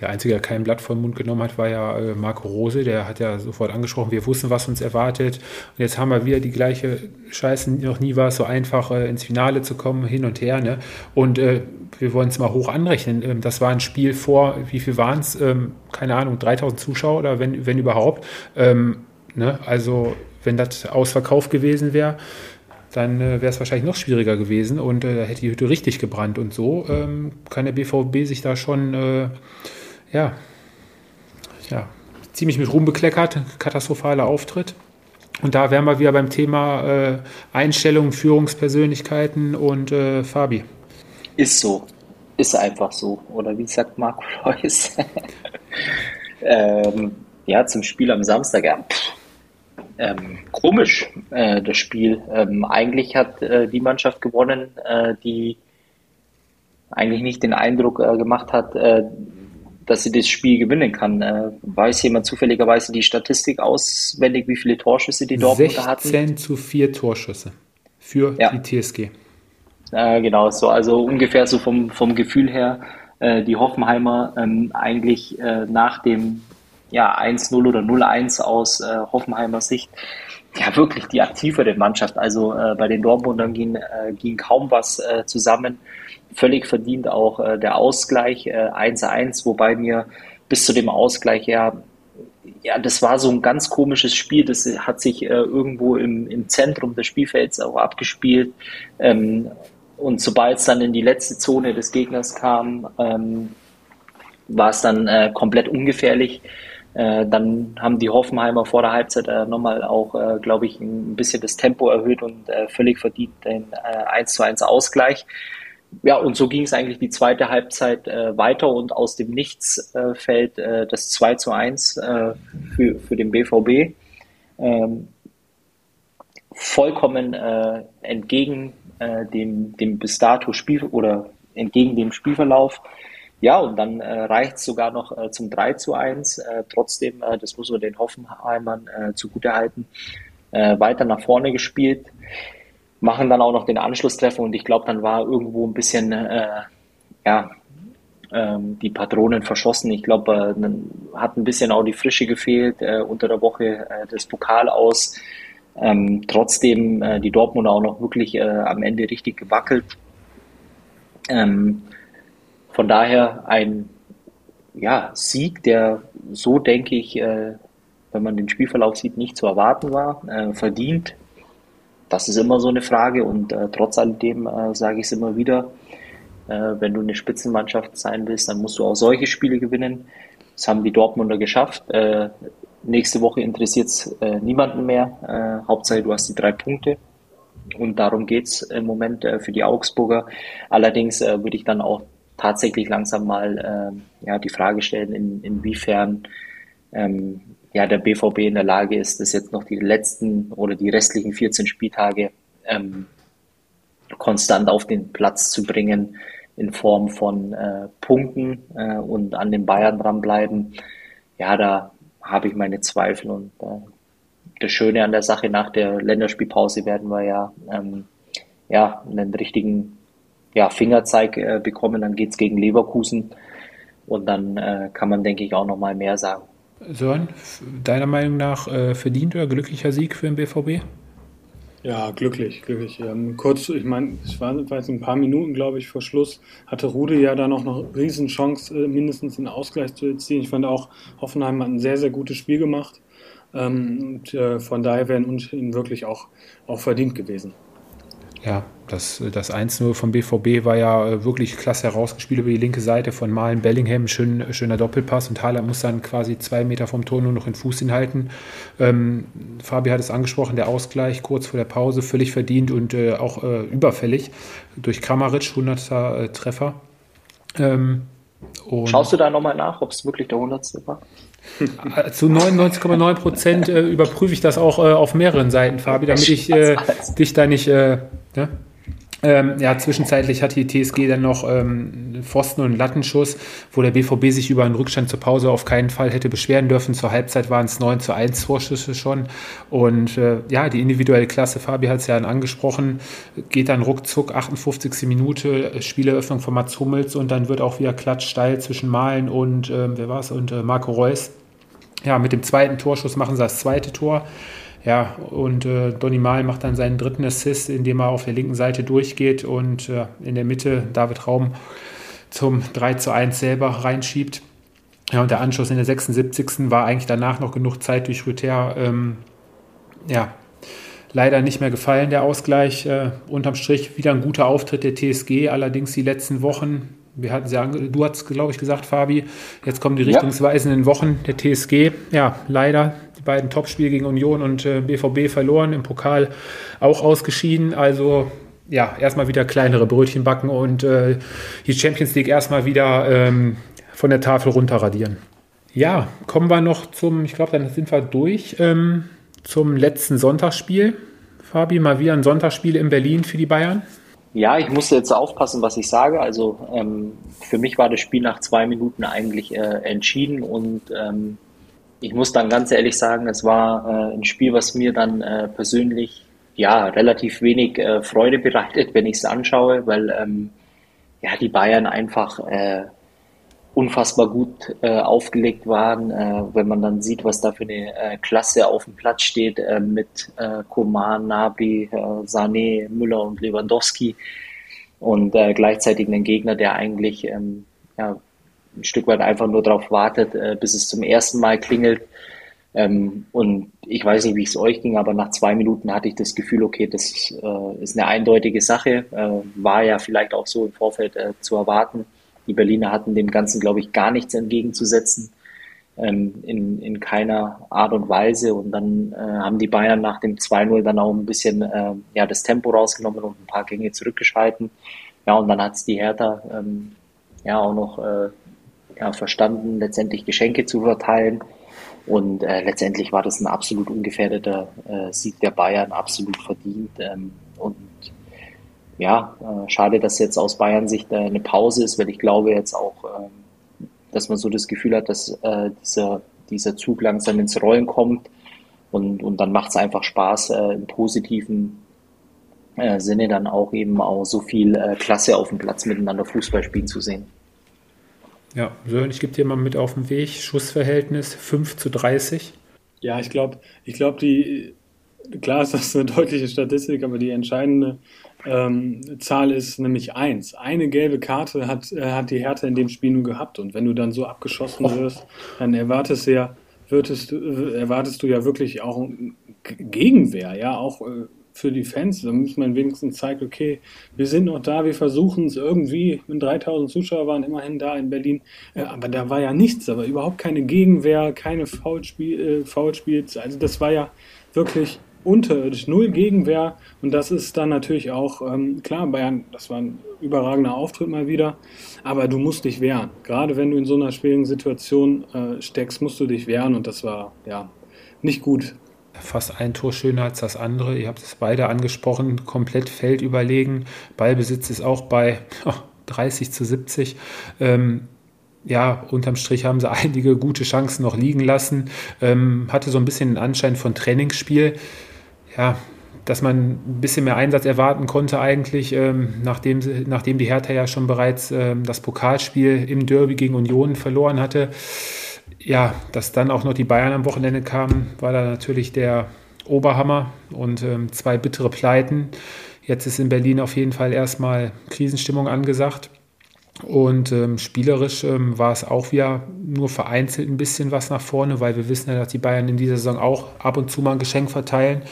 Der Einzige, der kein Blatt vom Mund genommen hat, war ja äh, Marco Rose. Der hat ja sofort angesprochen, wir wussten, was uns erwartet. Und jetzt haben wir wieder die gleiche Scheiße. Noch nie war es so einfach, äh, ins Finale zu kommen, hin und her. Ne? Und äh, wir wollen es mal hoch anrechnen. Ähm, das war ein Spiel vor, wie viel waren es? Ähm, keine Ahnung, 3000 Zuschauer oder wenn, wenn überhaupt. Ähm, ne? Also, wenn das ausverkauft gewesen wäre, dann äh, wäre es wahrscheinlich noch schwieriger gewesen und äh, hätte die Hütte richtig gebrannt. Und so ähm, kann der BVB sich da schon äh, ja, ja, ziemlich mit Ruhm bekleckert, katastrophaler Auftritt. Und da wären wir wieder beim Thema äh, Einstellungen, Führungspersönlichkeiten und äh, Fabi. Ist so. Ist einfach so. Oder wie sagt Marco Reus? ähm, ja, zum Spiel am Samstag. Ja, ähm, komisch, äh, das Spiel. Ähm, eigentlich hat äh, die Mannschaft gewonnen, äh, die eigentlich nicht den Eindruck äh, gemacht hat, dass sie das Spiel gewinnen kann. Äh, weiß jemand zufälligerweise die Statistik auswendig, wie viele Torschüsse die Dortmunder hatten? 16 zu 4 Torschüsse für ja. die TSG. Äh, genau, so also ungefähr so vom, vom Gefühl her, äh, die Hoffenheimer ähm, eigentlich äh, nach dem ja, 1-0 oder 0-1 aus äh, Hoffenheimer Sicht ja wirklich die aktivere Mannschaft. Also äh, bei den Dortmundern ging, ging kaum was zusammen völlig verdient auch äh, der Ausgleich äh, 1-1, wobei mir bis zu dem Ausgleich ja, ja, das war so ein ganz komisches Spiel. Das hat sich äh, irgendwo im, im Zentrum des Spielfelds auch abgespielt. Ähm, und sobald es dann in die letzte Zone des Gegners kam, ähm, war es dann äh, komplett ungefährlich. Äh, dann haben die Hoffenheimer vor der Halbzeit äh, nochmal auch, äh, glaube ich, ein bisschen das Tempo erhöht und äh, völlig verdient den äh, 1 zu 1 Ausgleich. Ja, und so ging es eigentlich die zweite Halbzeit äh, weiter und aus dem Nichts äh, fällt äh, das 2 zu 1 äh, für, für den BVB. Ähm, vollkommen äh, entgegen äh, dem, dem bis dato Spiel oder entgegen dem Spielverlauf. Ja, und dann äh, reicht es sogar noch äh, zum 3 zu 1. Äh, trotzdem, äh, das muss man den Hoffenheimern äh, zugutehalten, weiter nach vorne gespielt, machen dann auch noch den Anschlusstreffer und ich glaube, dann war irgendwo ein bisschen, äh, ja, ähm, die Patronen verschossen. Ich glaube, äh, dann hat ein bisschen auch die Frische gefehlt äh, unter der Woche äh, das Pokal aus. Ähm, trotzdem äh, die Dortmunder auch noch wirklich äh, am Ende richtig gewackelt. Ähm, von daher ein ja, Sieg, der so denke ich, äh, wenn man den Spielverlauf sieht, nicht zu erwarten war, äh, verdient. Das ist immer so eine Frage und äh, trotz alledem äh, sage ich es immer wieder, äh, wenn du eine Spitzenmannschaft sein willst, dann musst du auch solche Spiele gewinnen. Das haben die Dortmunder geschafft. Äh, nächste Woche interessiert es niemanden mehr. Hauptsache, du hast die drei Punkte. Und darum geht es im Moment äh, für die Augsburger. Allerdings äh, würde ich dann auch tatsächlich langsam mal äh, ja, die Frage stellen, in, inwiefern ähm, ja, der BVB in der Lage ist, das jetzt noch die letzten oder die restlichen 14 Spieltage ähm, konstant auf den Platz zu bringen in Form von äh, Punkten äh, und an den Bayern dranbleiben. Ja, da habe ich meine Zweifel und äh, das Schöne an der Sache, nach der Länderspielpause werden wir ja, ähm, ja einen richtigen ja, Fingerzeig äh, bekommen. Dann geht es gegen Leverkusen und dann äh, kann man, denke ich, auch noch mal mehr sagen. Sören, deiner Meinung nach äh, verdient oder glücklicher Sieg für den BVB? Ja, glücklich, glücklich. Ähm, kurz, ich meine, es war, jetzt ein paar Minuten, glaube ich, vor Schluss, hatte Rude ja da noch eine Riesenchance, äh, mindestens einen Ausgleich zu erzielen. Ich fand auch, Hoffenheim hat ein sehr, sehr gutes Spiel gemacht. Ähm, und äh, von daher wären Unentschieden wirklich auch, auch verdient gewesen. Ja, das, das 1-0 vom BVB war ja äh, wirklich klasse herausgespielt über die linke Seite von Malen Bellingham. Schön, schöner Doppelpass und Thaler muss dann quasi zwei Meter vom Tor nur noch den Fuß hinhalten. Ähm, Fabi hat es angesprochen, der Ausgleich kurz vor der Pause völlig verdient und äh, auch äh, überfällig durch Kramaric, 100. Äh, Treffer. Ähm, Schaust du da nochmal nach, ob es wirklich der 100. war? Zu 99,9 Prozent äh, überprüfe ich das auch äh, auf mehreren Seiten, Fabi, damit ich äh, dich da nicht. Äh, ne? ähm, ja, zwischenzeitlich hat die TSG dann noch ähm, Pfosten und Lattenschuss, wo der BVB sich über einen Rückstand zur Pause auf keinen Fall hätte beschweren dürfen. Zur Halbzeit waren es 9 zu 1 Vorschüsse schon. Und äh, ja, die individuelle Klasse, Fabi hat es ja angesprochen, geht dann ruckzuck, 58. Minute, Spieleröffnung von Mats Hummels und dann wird auch wieder Klatsch steil zwischen Malen und, äh, wer war es, und äh, Marco Reus. Ja, mit dem zweiten Torschuss machen sie das zweite Tor. Ja, und äh, Donny Mal macht dann seinen dritten Assist, indem er auf der linken Seite durchgeht und äh, in der Mitte David Raum zum 3 zu 1 selber reinschiebt. Ja, und der Anschluss in der 76. war eigentlich danach noch genug Zeit durch Rüther. Ähm, ja, leider nicht mehr gefallen, der Ausgleich. Äh, unterm Strich wieder ein guter Auftritt der TSG, allerdings die letzten Wochen. Wir hatten ja, du hast, glaube ich, gesagt, Fabi, jetzt kommen die richtungsweisenden Wochen der TSG. Ja, leider die beiden Topspiele gegen Union und äh, BVB verloren, im Pokal auch ausgeschieden. Also ja, erstmal wieder kleinere Brötchen backen und äh, die Champions League erstmal wieder ähm, von der Tafel runterradieren. Ja, kommen wir noch zum, ich glaube, dann sind wir durch, ähm, zum letzten Sonntagsspiel. Fabi, mal wieder ein Sonntagsspiel in Berlin für die Bayern. Ja, ich musste jetzt aufpassen, was ich sage. Also ähm, für mich war das Spiel nach zwei Minuten eigentlich äh, entschieden und ähm, ich muss dann ganz ehrlich sagen, es war äh, ein Spiel, was mir dann äh, persönlich ja relativ wenig äh, Freude bereitet, wenn ich es anschaue, weil ähm, ja die Bayern einfach äh, unfassbar gut äh, aufgelegt waren. Äh, wenn man dann sieht, was da für eine äh, Klasse auf dem Platz steht äh, mit äh, Koman, Nabi, äh, Sané, Müller und Lewandowski und gleichzeitig einen Gegner, der eigentlich ähm, ja, ein Stück weit einfach nur darauf wartet, bis es zum ersten Mal klingelt. Ähm, und ich weiß nicht, wie es euch ging, aber nach zwei Minuten hatte ich das Gefühl, okay, das ist eine eindeutige Sache. War ja vielleicht auch so im Vorfeld zu erwarten. Die Berliner hatten dem Ganzen, glaube ich, gar nichts entgegenzusetzen. Ähm, in, in keiner Art und Weise. Und dann äh, haben die Bayern nach dem 2-0 dann auch ein bisschen äh, ja, das Tempo rausgenommen und ein paar Gänge zurückgeschalten. Ja, und dann hat es die Hertha ähm, ja auch noch äh, ja, verstanden, letztendlich Geschenke zu verteilen. Und äh, letztendlich war das ein absolut ungefährdeter äh, Sieg der Bayern, absolut verdient. Ähm, und ja, äh, schade, dass jetzt aus Bayern Sicht äh, eine Pause ist, weil ich glaube jetzt auch, äh, dass man so das Gefühl hat, dass äh, dieser, dieser Zug langsam ins Rollen kommt. Und, und dann macht es einfach Spaß, äh, im positiven äh, Sinne dann auch eben auch so viel äh, Klasse auf dem Platz miteinander Fußball spielen zu sehen. Ja, Sören, ich gebe dir mal mit auf den Weg. Schussverhältnis 5 zu 30. Ja, ich glaube, ich glaube, die, klar ist das eine deutliche Statistik, aber die entscheidende ähm, Zahl ist nämlich 1. Eine gelbe Karte hat, äh, hat die Hertha in dem Spiel nur gehabt. Und wenn du dann so abgeschossen oh. wirst, dann erwartest du ja, würdest, erwartest du ja wirklich auch Gegenwehr, ja, auch äh, für die Fans, da muss man wenigstens zeigen, okay, wir sind noch da, wir versuchen es irgendwie, 3000 Zuschauer waren immerhin da in Berlin, äh, aber da war ja nichts, da war überhaupt keine Gegenwehr, keine Foulspiel, äh, Foulspiels, also das war ja wirklich unterirdisch, null Gegenwehr und das ist dann natürlich auch, ähm, klar, Bayern, das war ein überragender Auftritt mal wieder, aber du musst dich wehren, gerade wenn du in so einer schwierigen Situation äh, steckst, musst du dich wehren und das war, ja, nicht gut fast ein Tor schöner als das andere. Ihr habt es beide angesprochen, komplett Feld überlegen. Ballbesitz ist auch bei oh, 30 zu 70. Ähm, ja, unterm Strich haben sie einige gute Chancen noch liegen lassen. Ähm, hatte so ein bisschen den Anschein von Trainingsspiel. Ja, dass man ein bisschen mehr Einsatz erwarten konnte eigentlich, ähm, nachdem, nachdem die Hertha ja schon bereits ähm, das Pokalspiel im Derby gegen Union verloren hatte ja, dass dann auch noch die Bayern am Wochenende kamen, war da natürlich der Oberhammer und ähm, zwei bittere Pleiten. Jetzt ist in Berlin auf jeden Fall erstmal Krisenstimmung angesagt. Und ähm, spielerisch ähm, war es auch wieder nur vereinzelt ein bisschen was nach vorne, weil wir wissen ja, dass die Bayern in dieser Saison auch ab und zu mal ein Geschenk verteilen.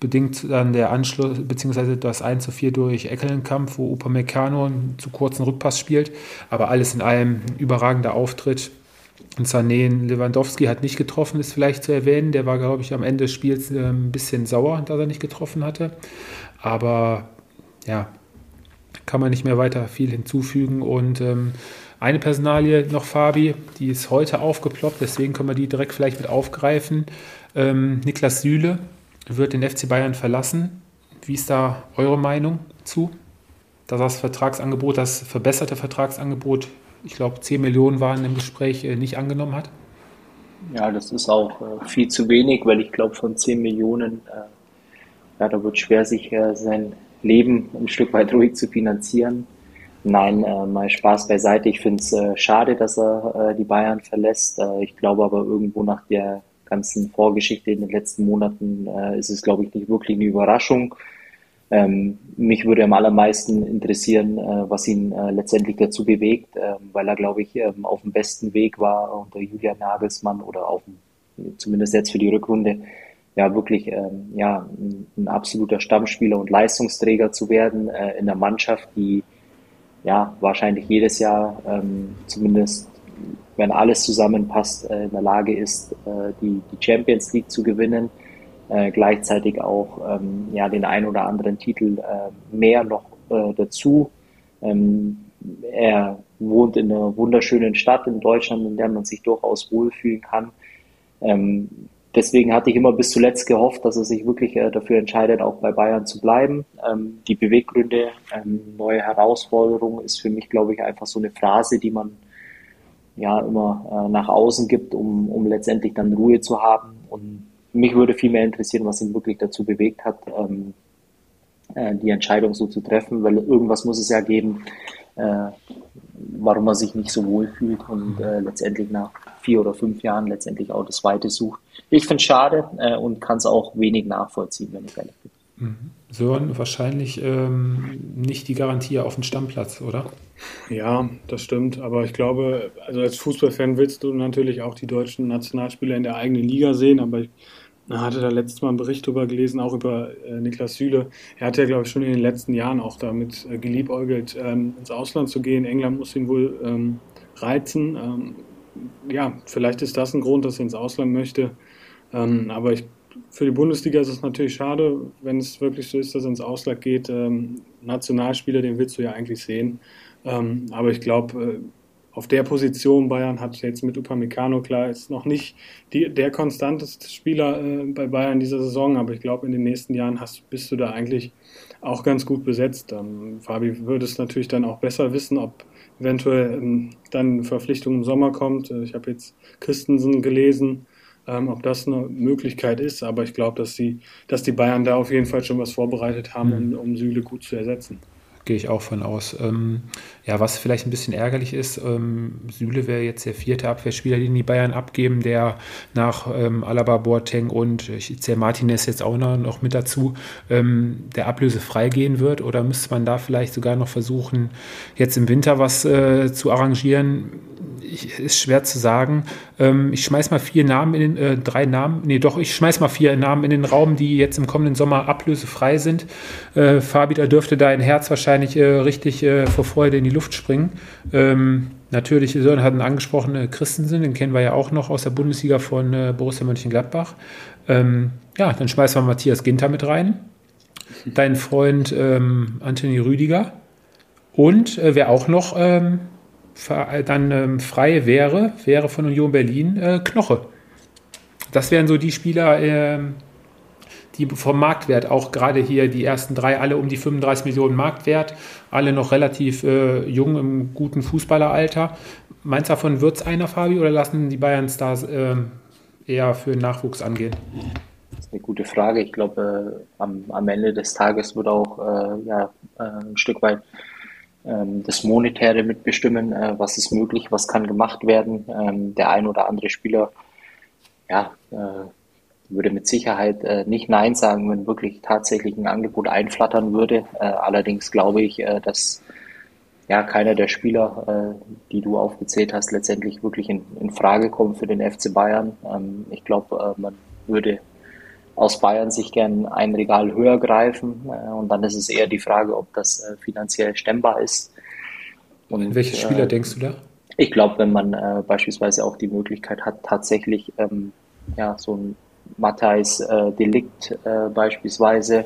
Bedingt dann der Anschluss, beziehungsweise das 1 zu 4 durch Eckelenkampf, wo Upamecano einen zu kurzen Rückpass spielt. Aber alles in allem überragender Auftritt. Und Sané Lewandowski hat nicht getroffen, ist vielleicht zu erwähnen. Der war, glaube ich, am Ende des Spiels äh, ein bisschen sauer, dass er nicht getroffen hatte. Aber ja, kann man nicht mehr weiter viel hinzufügen. Und ähm, eine Personalie noch, Fabi, die ist heute aufgeploppt, deswegen können wir die direkt vielleicht mit aufgreifen. Ähm, Niklas Süle wird den FC Bayern verlassen. Wie ist da eure Meinung zu? Dass das Vertragsangebot, das verbesserte Vertragsangebot ich glaube, 10 Millionen waren im Gespräch, äh, nicht angenommen hat? Ja, das ist auch äh, viel zu wenig, weil ich glaube, von 10 Millionen, äh, ja, da wird schwer, sich sein Leben ein Stück weit ruhig zu finanzieren. Nein, mal Spaß beiseite. Ich finde es schade, dass er die Bayern verlässt. ich glaube aber irgendwo nach der ganzen Vorgeschichte in den letzten Monaten ist es, glaube ich, nicht wirklich eine Überraschung. Ähm, mich würde am allermeisten interessieren, äh, was ihn äh, letztendlich dazu bewegt, äh, weil er, glaube ich, ähm, auf dem besten Weg war unter Julian Nagelsmann oder auf dem, zumindest jetzt für die Rückrunde, ja wirklich ähm, ja, ein, absoluter Stammspieler und Leistungsträger zu werden äh, in der Mannschaft, die ja wahrscheinlich jedes Jahr ähm, zumindest wenn alles zusammenpasst, äh, in der Lage ist, äh, die, die Champions League zu gewinnen äh, gleichzeitig auch ähm, ja, den ein oder anderen Titel äh, mehr noch äh, dazu. Ähm, er wohnt in einer wunderschönen Stadt in Deutschland, in der man sich durchaus wohlfühlen kann. Ähm, deswegen hatte ich immer bis zuletzt gehofft, dass er sich wirklich äh, dafür entscheidet, auch bei Bayern zu bleiben. Ähm, die Beweggründe, ähm, neue Herausforderung ist für mich, glaube ich, einfach so eine Phrase, die man ja immer äh, nach außen gibt, um, um letztendlich dann Ruhe zu haben. Und mich würde viel mehr interessieren, was ihn wirklich dazu bewegt hat, ähm, äh, die Entscheidung so zu treffen, weil irgendwas muss es ja geben, äh, warum er sich nicht so wohl fühlt und äh, letztendlich nach vier oder fünf Jahren letztendlich auch das Weite sucht. Ich finde es schade äh, und kann es auch wenig nachvollziehen, wenn ich ehrlich bin. Mhm. Sören, wahrscheinlich ähm, nicht die Garantie auf den Stammplatz, oder? Ja, das stimmt. Aber ich glaube, also als Fußballfan willst du natürlich auch die deutschen Nationalspieler in der eigenen Liga sehen. Aber ich hatte da letztes Mal einen Bericht drüber gelesen, auch über äh, Niklas Süle. Er hat ja, glaube ich, schon in den letzten Jahren auch damit äh, geliebäugelt, ähm, ins Ausland zu gehen. England muss ihn wohl ähm, reizen. Ähm, ja, vielleicht ist das ein Grund, dass er ins Ausland möchte. Ähm, aber ich, für die Bundesliga ist es natürlich schade, wenn es wirklich so ist, dass er ins Ausland geht. Ähm, Nationalspieler, den willst du ja eigentlich sehen. Ähm, aber ich glaube, äh, auf der Position Bayern hat jetzt mit Upamecano klar ist noch nicht die, der konstanteste Spieler äh, bei Bayern dieser Saison, aber ich glaube in den nächsten Jahren hast, bist du da eigentlich auch ganz gut besetzt. Ähm, Fabi würde es natürlich dann auch besser wissen, ob eventuell ähm, dann Verpflichtung im Sommer kommt. Äh, ich habe jetzt Christensen gelesen, ähm, ob das eine Möglichkeit ist, aber ich glaube, dass die, dass die Bayern da auf jeden Fall schon was vorbereitet haben, mhm. um, um Süle gut zu ersetzen gehe ich auch von aus. Ähm, ja, was vielleicht ein bisschen ärgerlich ist, ähm, Süle wäre jetzt der vierte Abwehrspieler, den die Bayern abgeben, der nach ähm, Alaba, Boateng und ich zähle Martinez jetzt auch noch mit dazu, ähm, der Ablöse freigehen wird. Oder müsste man da vielleicht sogar noch versuchen, jetzt im Winter was äh, zu arrangieren? Ich, ist schwer zu sagen. Ähm, ich schmeiß mal vier Namen in den, äh, drei Namen, nee, doch, ich schmeiß mal vier Namen in den Raum, die jetzt im kommenden Sommer ablösefrei sind. Äh, Fabi, da dürfte dein Herz wahrscheinlich äh, richtig äh, vor Freude in die Luft springen. Ähm, natürlich, Sören hat einen angesprochenen Christensen, den kennen wir ja auch noch aus der Bundesliga von äh, Borussia Mönchengladbach. Ähm, ja, dann schmeißen wir Matthias Ginter mit rein. Dein Freund ähm, Anthony Rüdiger. Und äh, wer auch noch ähm, dann ähm, frei wäre, wäre von Union Berlin äh, Knoche. Das wären so die Spieler, ähm, die vom Marktwert auch gerade hier die ersten drei alle um die 35 Millionen Marktwert, alle noch relativ äh, jung im guten Fußballeralter. Meinst du davon wird es einer, Fabi, oder lassen die Bayern Stars äh, eher für Nachwuchs angehen? Das ist eine gute Frage. Ich glaube, äh, am, am, Ende des Tages wird auch äh, ja, äh, ein Stück weit ähm, das Monetäre mitbestimmen, äh, was ist möglich, was kann gemacht werden. Ähm, der ein oder andere Spieler ja, würde mit Sicherheit äh, nicht Nein sagen, wenn wirklich tatsächlich ein Angebot einflattern würde. Äh, allerdings glaube ich, äh, dass ja keiner der Spieler, äh, die du aufgezählt hast, letztendlich wirklich in, in Frage kommt für den FC Bayern. Ähm, ich glaube, äh, man würde aus Bayern sich gern ein Regal höher greifen äh, und dann ist es eher die Frage, ob das finanziell stemmbar ist. Und welche Spieler denkst du da? Ich glaube, wenn man beispielsweise auch die Möglichkeit hat, tatsächlich ähm, ja, so ein Matthijs äh, Delikt äh, beispielsweise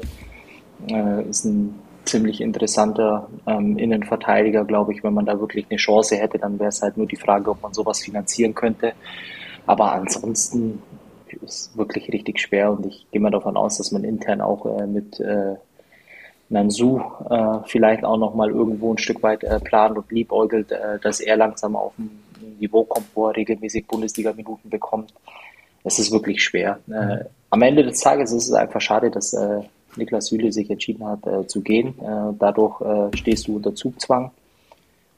äh, ist ein ziemlich interessanter ähm, Innenverteidiger, glaube ich. Wenn man da wirklich eine Chance hätte, dann wäre es halt nur die Frage, ob man sowas finanzieren könnte. Aber ansonsten ist es wirklich richtig schwer und ich gehe mal davon aus, dass man intern auch äh, mit äh, Nansu äh, vielleicht auch nochmal irgendwo ein Stück weit äh, plant und liebäugelt, äh, dass er langsam auf ein Niveau kommt, wo er regelmäßig Bundesliga-Minuten bekommt es ist wirklich schwer. Äh, am Ende des Tages ist es einfach schade, dass äh, Niklas Süle sich entschieden hat äh, zu gehen. Äh, dadurch äh, stehst du unter Zugzwang.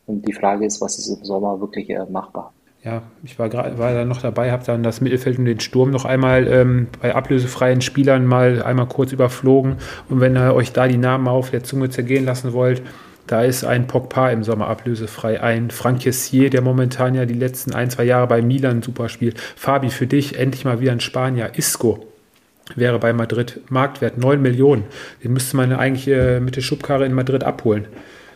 Und die Frage ist, was ist im Sommer wirklich äh, machbar? Ja, ich war gerade war da noch dabei, habe dann das Mittelfeld und den Sturm noch einmal ähm, bei ablösefreien Spielern mal einmal kurz überflogen. Und wenn ihr euch da die Namen auf der Zunge zergehen lassen wollt, da ist ein Pogba im Sommer ablösefrei, ein Frank Kessier, der momentan ja die letzten ein, zwei Jahre bei Milan super spielt. Fabi, für dich endlich mal wieder ein Spanier. Isco wäre bei Madrid Marktwert 9 Millionen. Den müsste man eigentlich äh, mit der Schubkarre in Madrid abholen.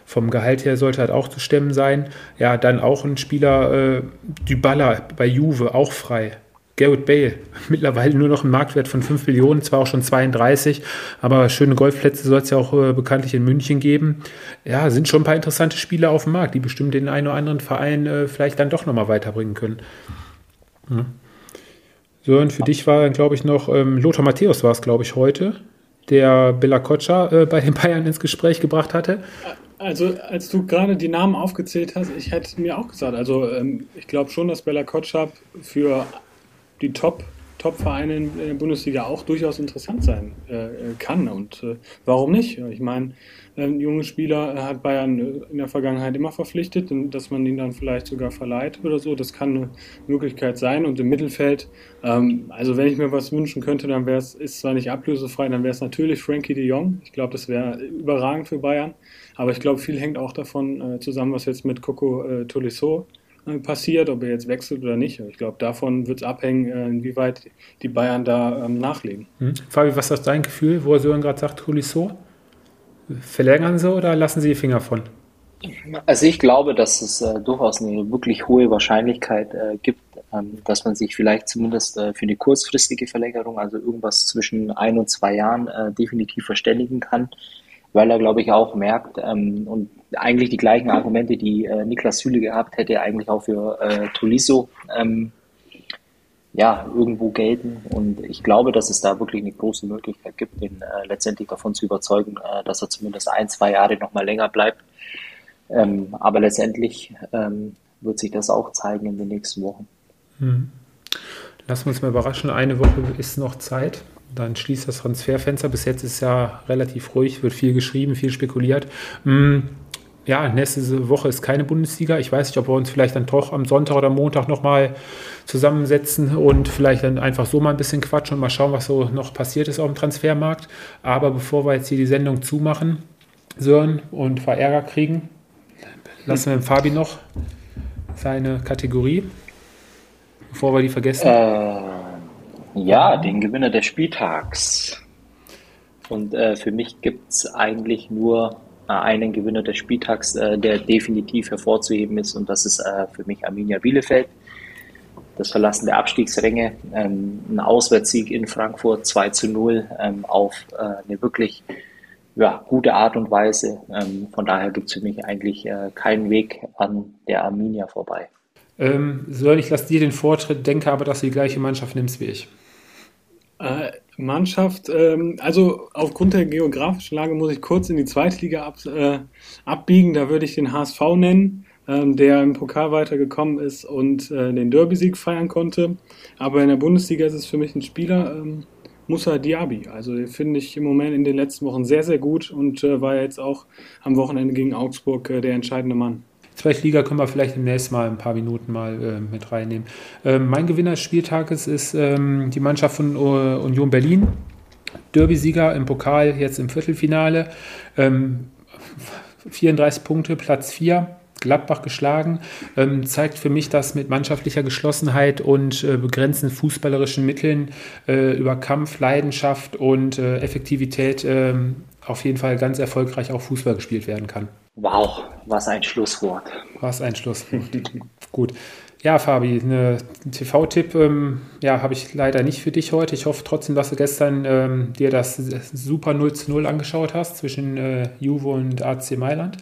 Vom Gehalt her sollte halt auch zu stemmen sein. Ja, dann auch ein Spieler, äh, Dybala bei Juve, auch frei. Garrett Bale, mittlerweile nur noch ein Marktwert von 5 Millionen, zwar auch schon 32, aber schöne Golfplätze soll es ja auch äh, bekanntlich in München geben. Ja, sind schon ein paar interessante Spieler auf dem Markt, die bestimmt den einen oder anderen Verein äh, vielleicht dann doch nochmal weiterbringen können. Ja. So, und für dich war dann, glaube ich, noch ähm, Lothar Matthäus war es, glaube ich, heute, der Bella Koccia äh, bei den Bayern ins Gespräch gebracht hatte. Also, als du gerade die Namen aufgezählt hast, ich hätte mir auch gesagt, also ähm, ich glaube schon, dass Bella Kotschap für die Top, Top-Vereine in der Bundesliga auch durchaus interessant sein äh, kann. Und äh, warum nicht? Ich meine, ein junger Spieler hat Bayern in der Vergangenheit immer verpflichtet, dass man ihn dann vielleicht sogar verleiht oder so. Das kann eine Möglichkeit sein. Und im Mittelfeld, ähm, also wenn ich mir was wünschen könnte, dann wäre es, ist zwar nicht ablösefrei, dann wäre es natürlich Frankie de Jong. Ich glaube, das wäre überragend für Bayern. Aber ich glaube, viel hängt auch davon äh, zusammen, was jetzt mit Coco äh, Tolisso äh, passiert, ob er jetzt wechselt oder nicht. Ich glaube, davon wird es abhängen, äh, inwieweit die Bayern da ähm, nachlegen. Hm. Fabi, was ist dein Gefühl, wo Sören gerade sagt, Tolisso? Verlängern sie oder lassen sie die Finger von? Also ich glaube, dass es äh, durchaus eine wirklich hohe Wahrscheinlichkeit äh, gibt, ähm, dass man sich vielleicht zumindest äh, für eine kurzfristige Verlängerung, also irgendwas zwischen ein und zwei Jahren, äh, definitiv verständigen kann, weil er, glaube ich, auch merkt ähm, und eigentlich die gleichen Argumente, die äh, Niklas Süle gehabt hätte, eigentlich auch für äh, Tolisso ähm, ja, irgendwo gelten. Und ich glaube, dass es da wirklich eine große Möglichkeit gibt, ihn äh, letztendlich davon zu überzeugen, äh, dass er zumindest ein, zwei Jahre noch mal länger bleibt. Ähm, aber letztendlich ähm, wird sich das auch zeigen in den nächsten Wochen. Hm. Lassen wir uns mal überraschen. Eine Woche ist noch Zeit. Dann schließt das Transferfenster. Bis jetzt ist ja relativ ruhig, wird viel geschrieben, viel spekuliert. Hm ja, nächste Woche ist keine Bundesliga. Ich weiß nicht, ob wir uns vielleicht dann doch am Sonntag oder Montag nochmal zusammensetzen und vielleicht dann einfach so mal ein bisschen quatschen und mal schauen, was so noch passiert ist auf dem Transfermarkt. Aber bevor wir jetzt hier die Sendung zumachen, Sören, und Verärger kriegen, lassen wir dem Fabi noch seine Kategorie, bevor wir die vergessen. Äh, ja, den Gewinner des Spieltags. Und äh, für mich gibt es eigentlich nur einen Gewinner des Spieltags, äh, der definitiv hervorzuheben ist. Und das ist äh, für mich Arminia Bielefeld. Das Verlassen der Abstiegsränge, ähm, ein Auswärtssieg in Frankfurt 2 zu 0 ähm, auf eine wirklich ja, gute Art und Weise. Ähm, von daher gibt es für mich eigentlich keinen Weg an der Arminia vorbei. Ähm, Sören, ich lasse dir den Vortritt, denke aber, dass du die gleiche Mannschaft nimmst wie ich. Äh, Mannschaft, ähm, also aufgrund der geografischen Lage muss ich kurz in die Zweitliga ab, äh, abbiegen. Da würde ich den HSV nennen, ähm, der im Pokal weitergekommen ist und äh, den Derby-Sieg feiern konnte. Aber in der Bundesliga ist es für mich ein Spieler, ähm, Musa Diaby. Also den finde ich im Moment in den letzten Wochen sehr, sehr gut und war jetzt auch am Wochenende gegen Augsburg der entscheidende Mann. Zweitliga können wir vielleicht demnächst mal ein paar Minuten mal äh, mit reinnehmen. Ähm, mein Gewinner des Spieltages ist ähm, die Mannschaft von uh, Union Berlin. Derby-Sieger im Pokal, jetzt im Viertelfinale. Ähm, 34 Punkte, Platz 4. Gladbach geschlagen, ähm, zeigt für mich, dass mit mannschaftlicher Geschlossenheit und äh, begrenzten fußballerischen Mitteln äh, über Kampf, Leidenschaft und äh, Effektivität ähm, auf jeden Fall ganz erfolgreich auch Fußball gespielt werden kann. Wow, was ein Schlusswort. Was ein Schlusswort. Gut. Ja, Fabi, einen TV-Tipp ähm, ja, habe ich leider nicht für dich heute. Ich hoffe trotzdem, dass du gestern ähm, dir das super 0 zu 0 angeschaut hast zwischen äh, Juve und AC Mailand.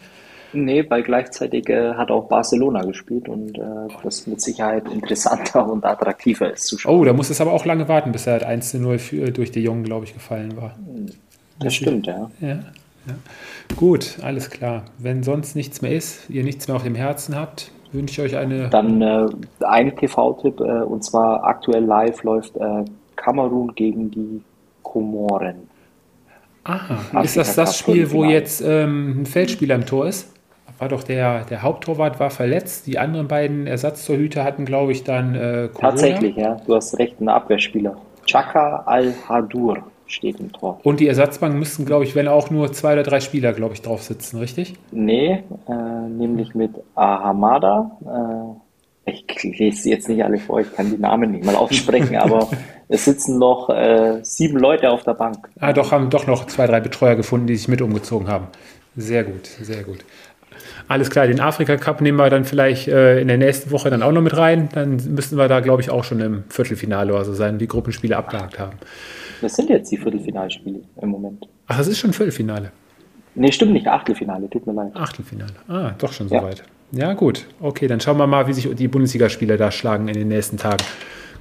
Nee, weil gleichzeitig äh, hat auch Barcelona gespielt und äh, das mit Sicherheit interessanter und attraktiver ist zu schauen. Oh, da muss es aber auch lange warten, bis er halt 1 zu 0 für, durch die Jungen, glaube ich, gefallen war. Das stimmt, ja. ja. Ja. Gut, alles klar. Wenn sonst nichts mehr ist, ihr nichts mehr auf dem Herzen habt, wünsche ich euch eine. Dann äh, ein TV-Tipp, äh, und zwar aktuell live läuft äh, Kamerun gegen die Komoren. Aha, ist das das Spiel, wo jetzt ähm, ein Feldspieler im Tor ist? War doch der, der Haupttorwart war verletzt, die anderen beiden Ersatztorhüter hatten, glaube ich, dann äh, Corona. Tatsächlich, ja, du hast recht, ein Abwehrspieler. Chaka Al-Hadur steht im Tor. Und die Ersatzbank müssten, glaube ich, wenn auch nur zwei oder drei Spieler, glaube ich, drauf sitzen, richtig? Nee, äh, nämlich mit Ahamada. Äh, ich lese sie jetzt nicht alle vor, ich kann die Namen nicht mal aussprechen, aber es sitzen noch äh, sieben Leute auf der Bank. Ah, doch, haben doch noch zwei, drei Betreuer gefunden, die sich mit umgezogen haben. Sehr gut, sehr gut. Alles klar, den Afrika Cup nehmen wir dann vielleicht äh, in der nächsten Woche dann auch noch mit rein. Dann müssten wir da, glaube ich, auch schon im Viertelfinale oder so sein, die Gruppenspiele abgehakt haben. Das sind jetzt die Viertelfinalspiele im Moment. Ach, das ist schon Viertelfinale. Nee, stimmt nicht. Achtelfinale, tut mir leid. Achtelfinale. Ah, doch schon ja. soweit. Ja, gut. Okay, dann schauen wir mal, wie sich die Bundesligaspieler da schlagen in den nächsten Tagen.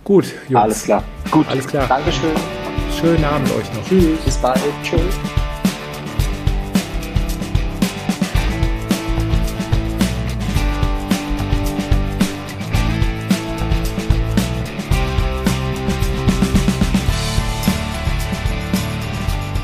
Gut, Jungs. Alles klar. Gut. Alles klar. Dankeschön. Schönen Abend euch noch. Tschüss. Bis bald. Tschüss.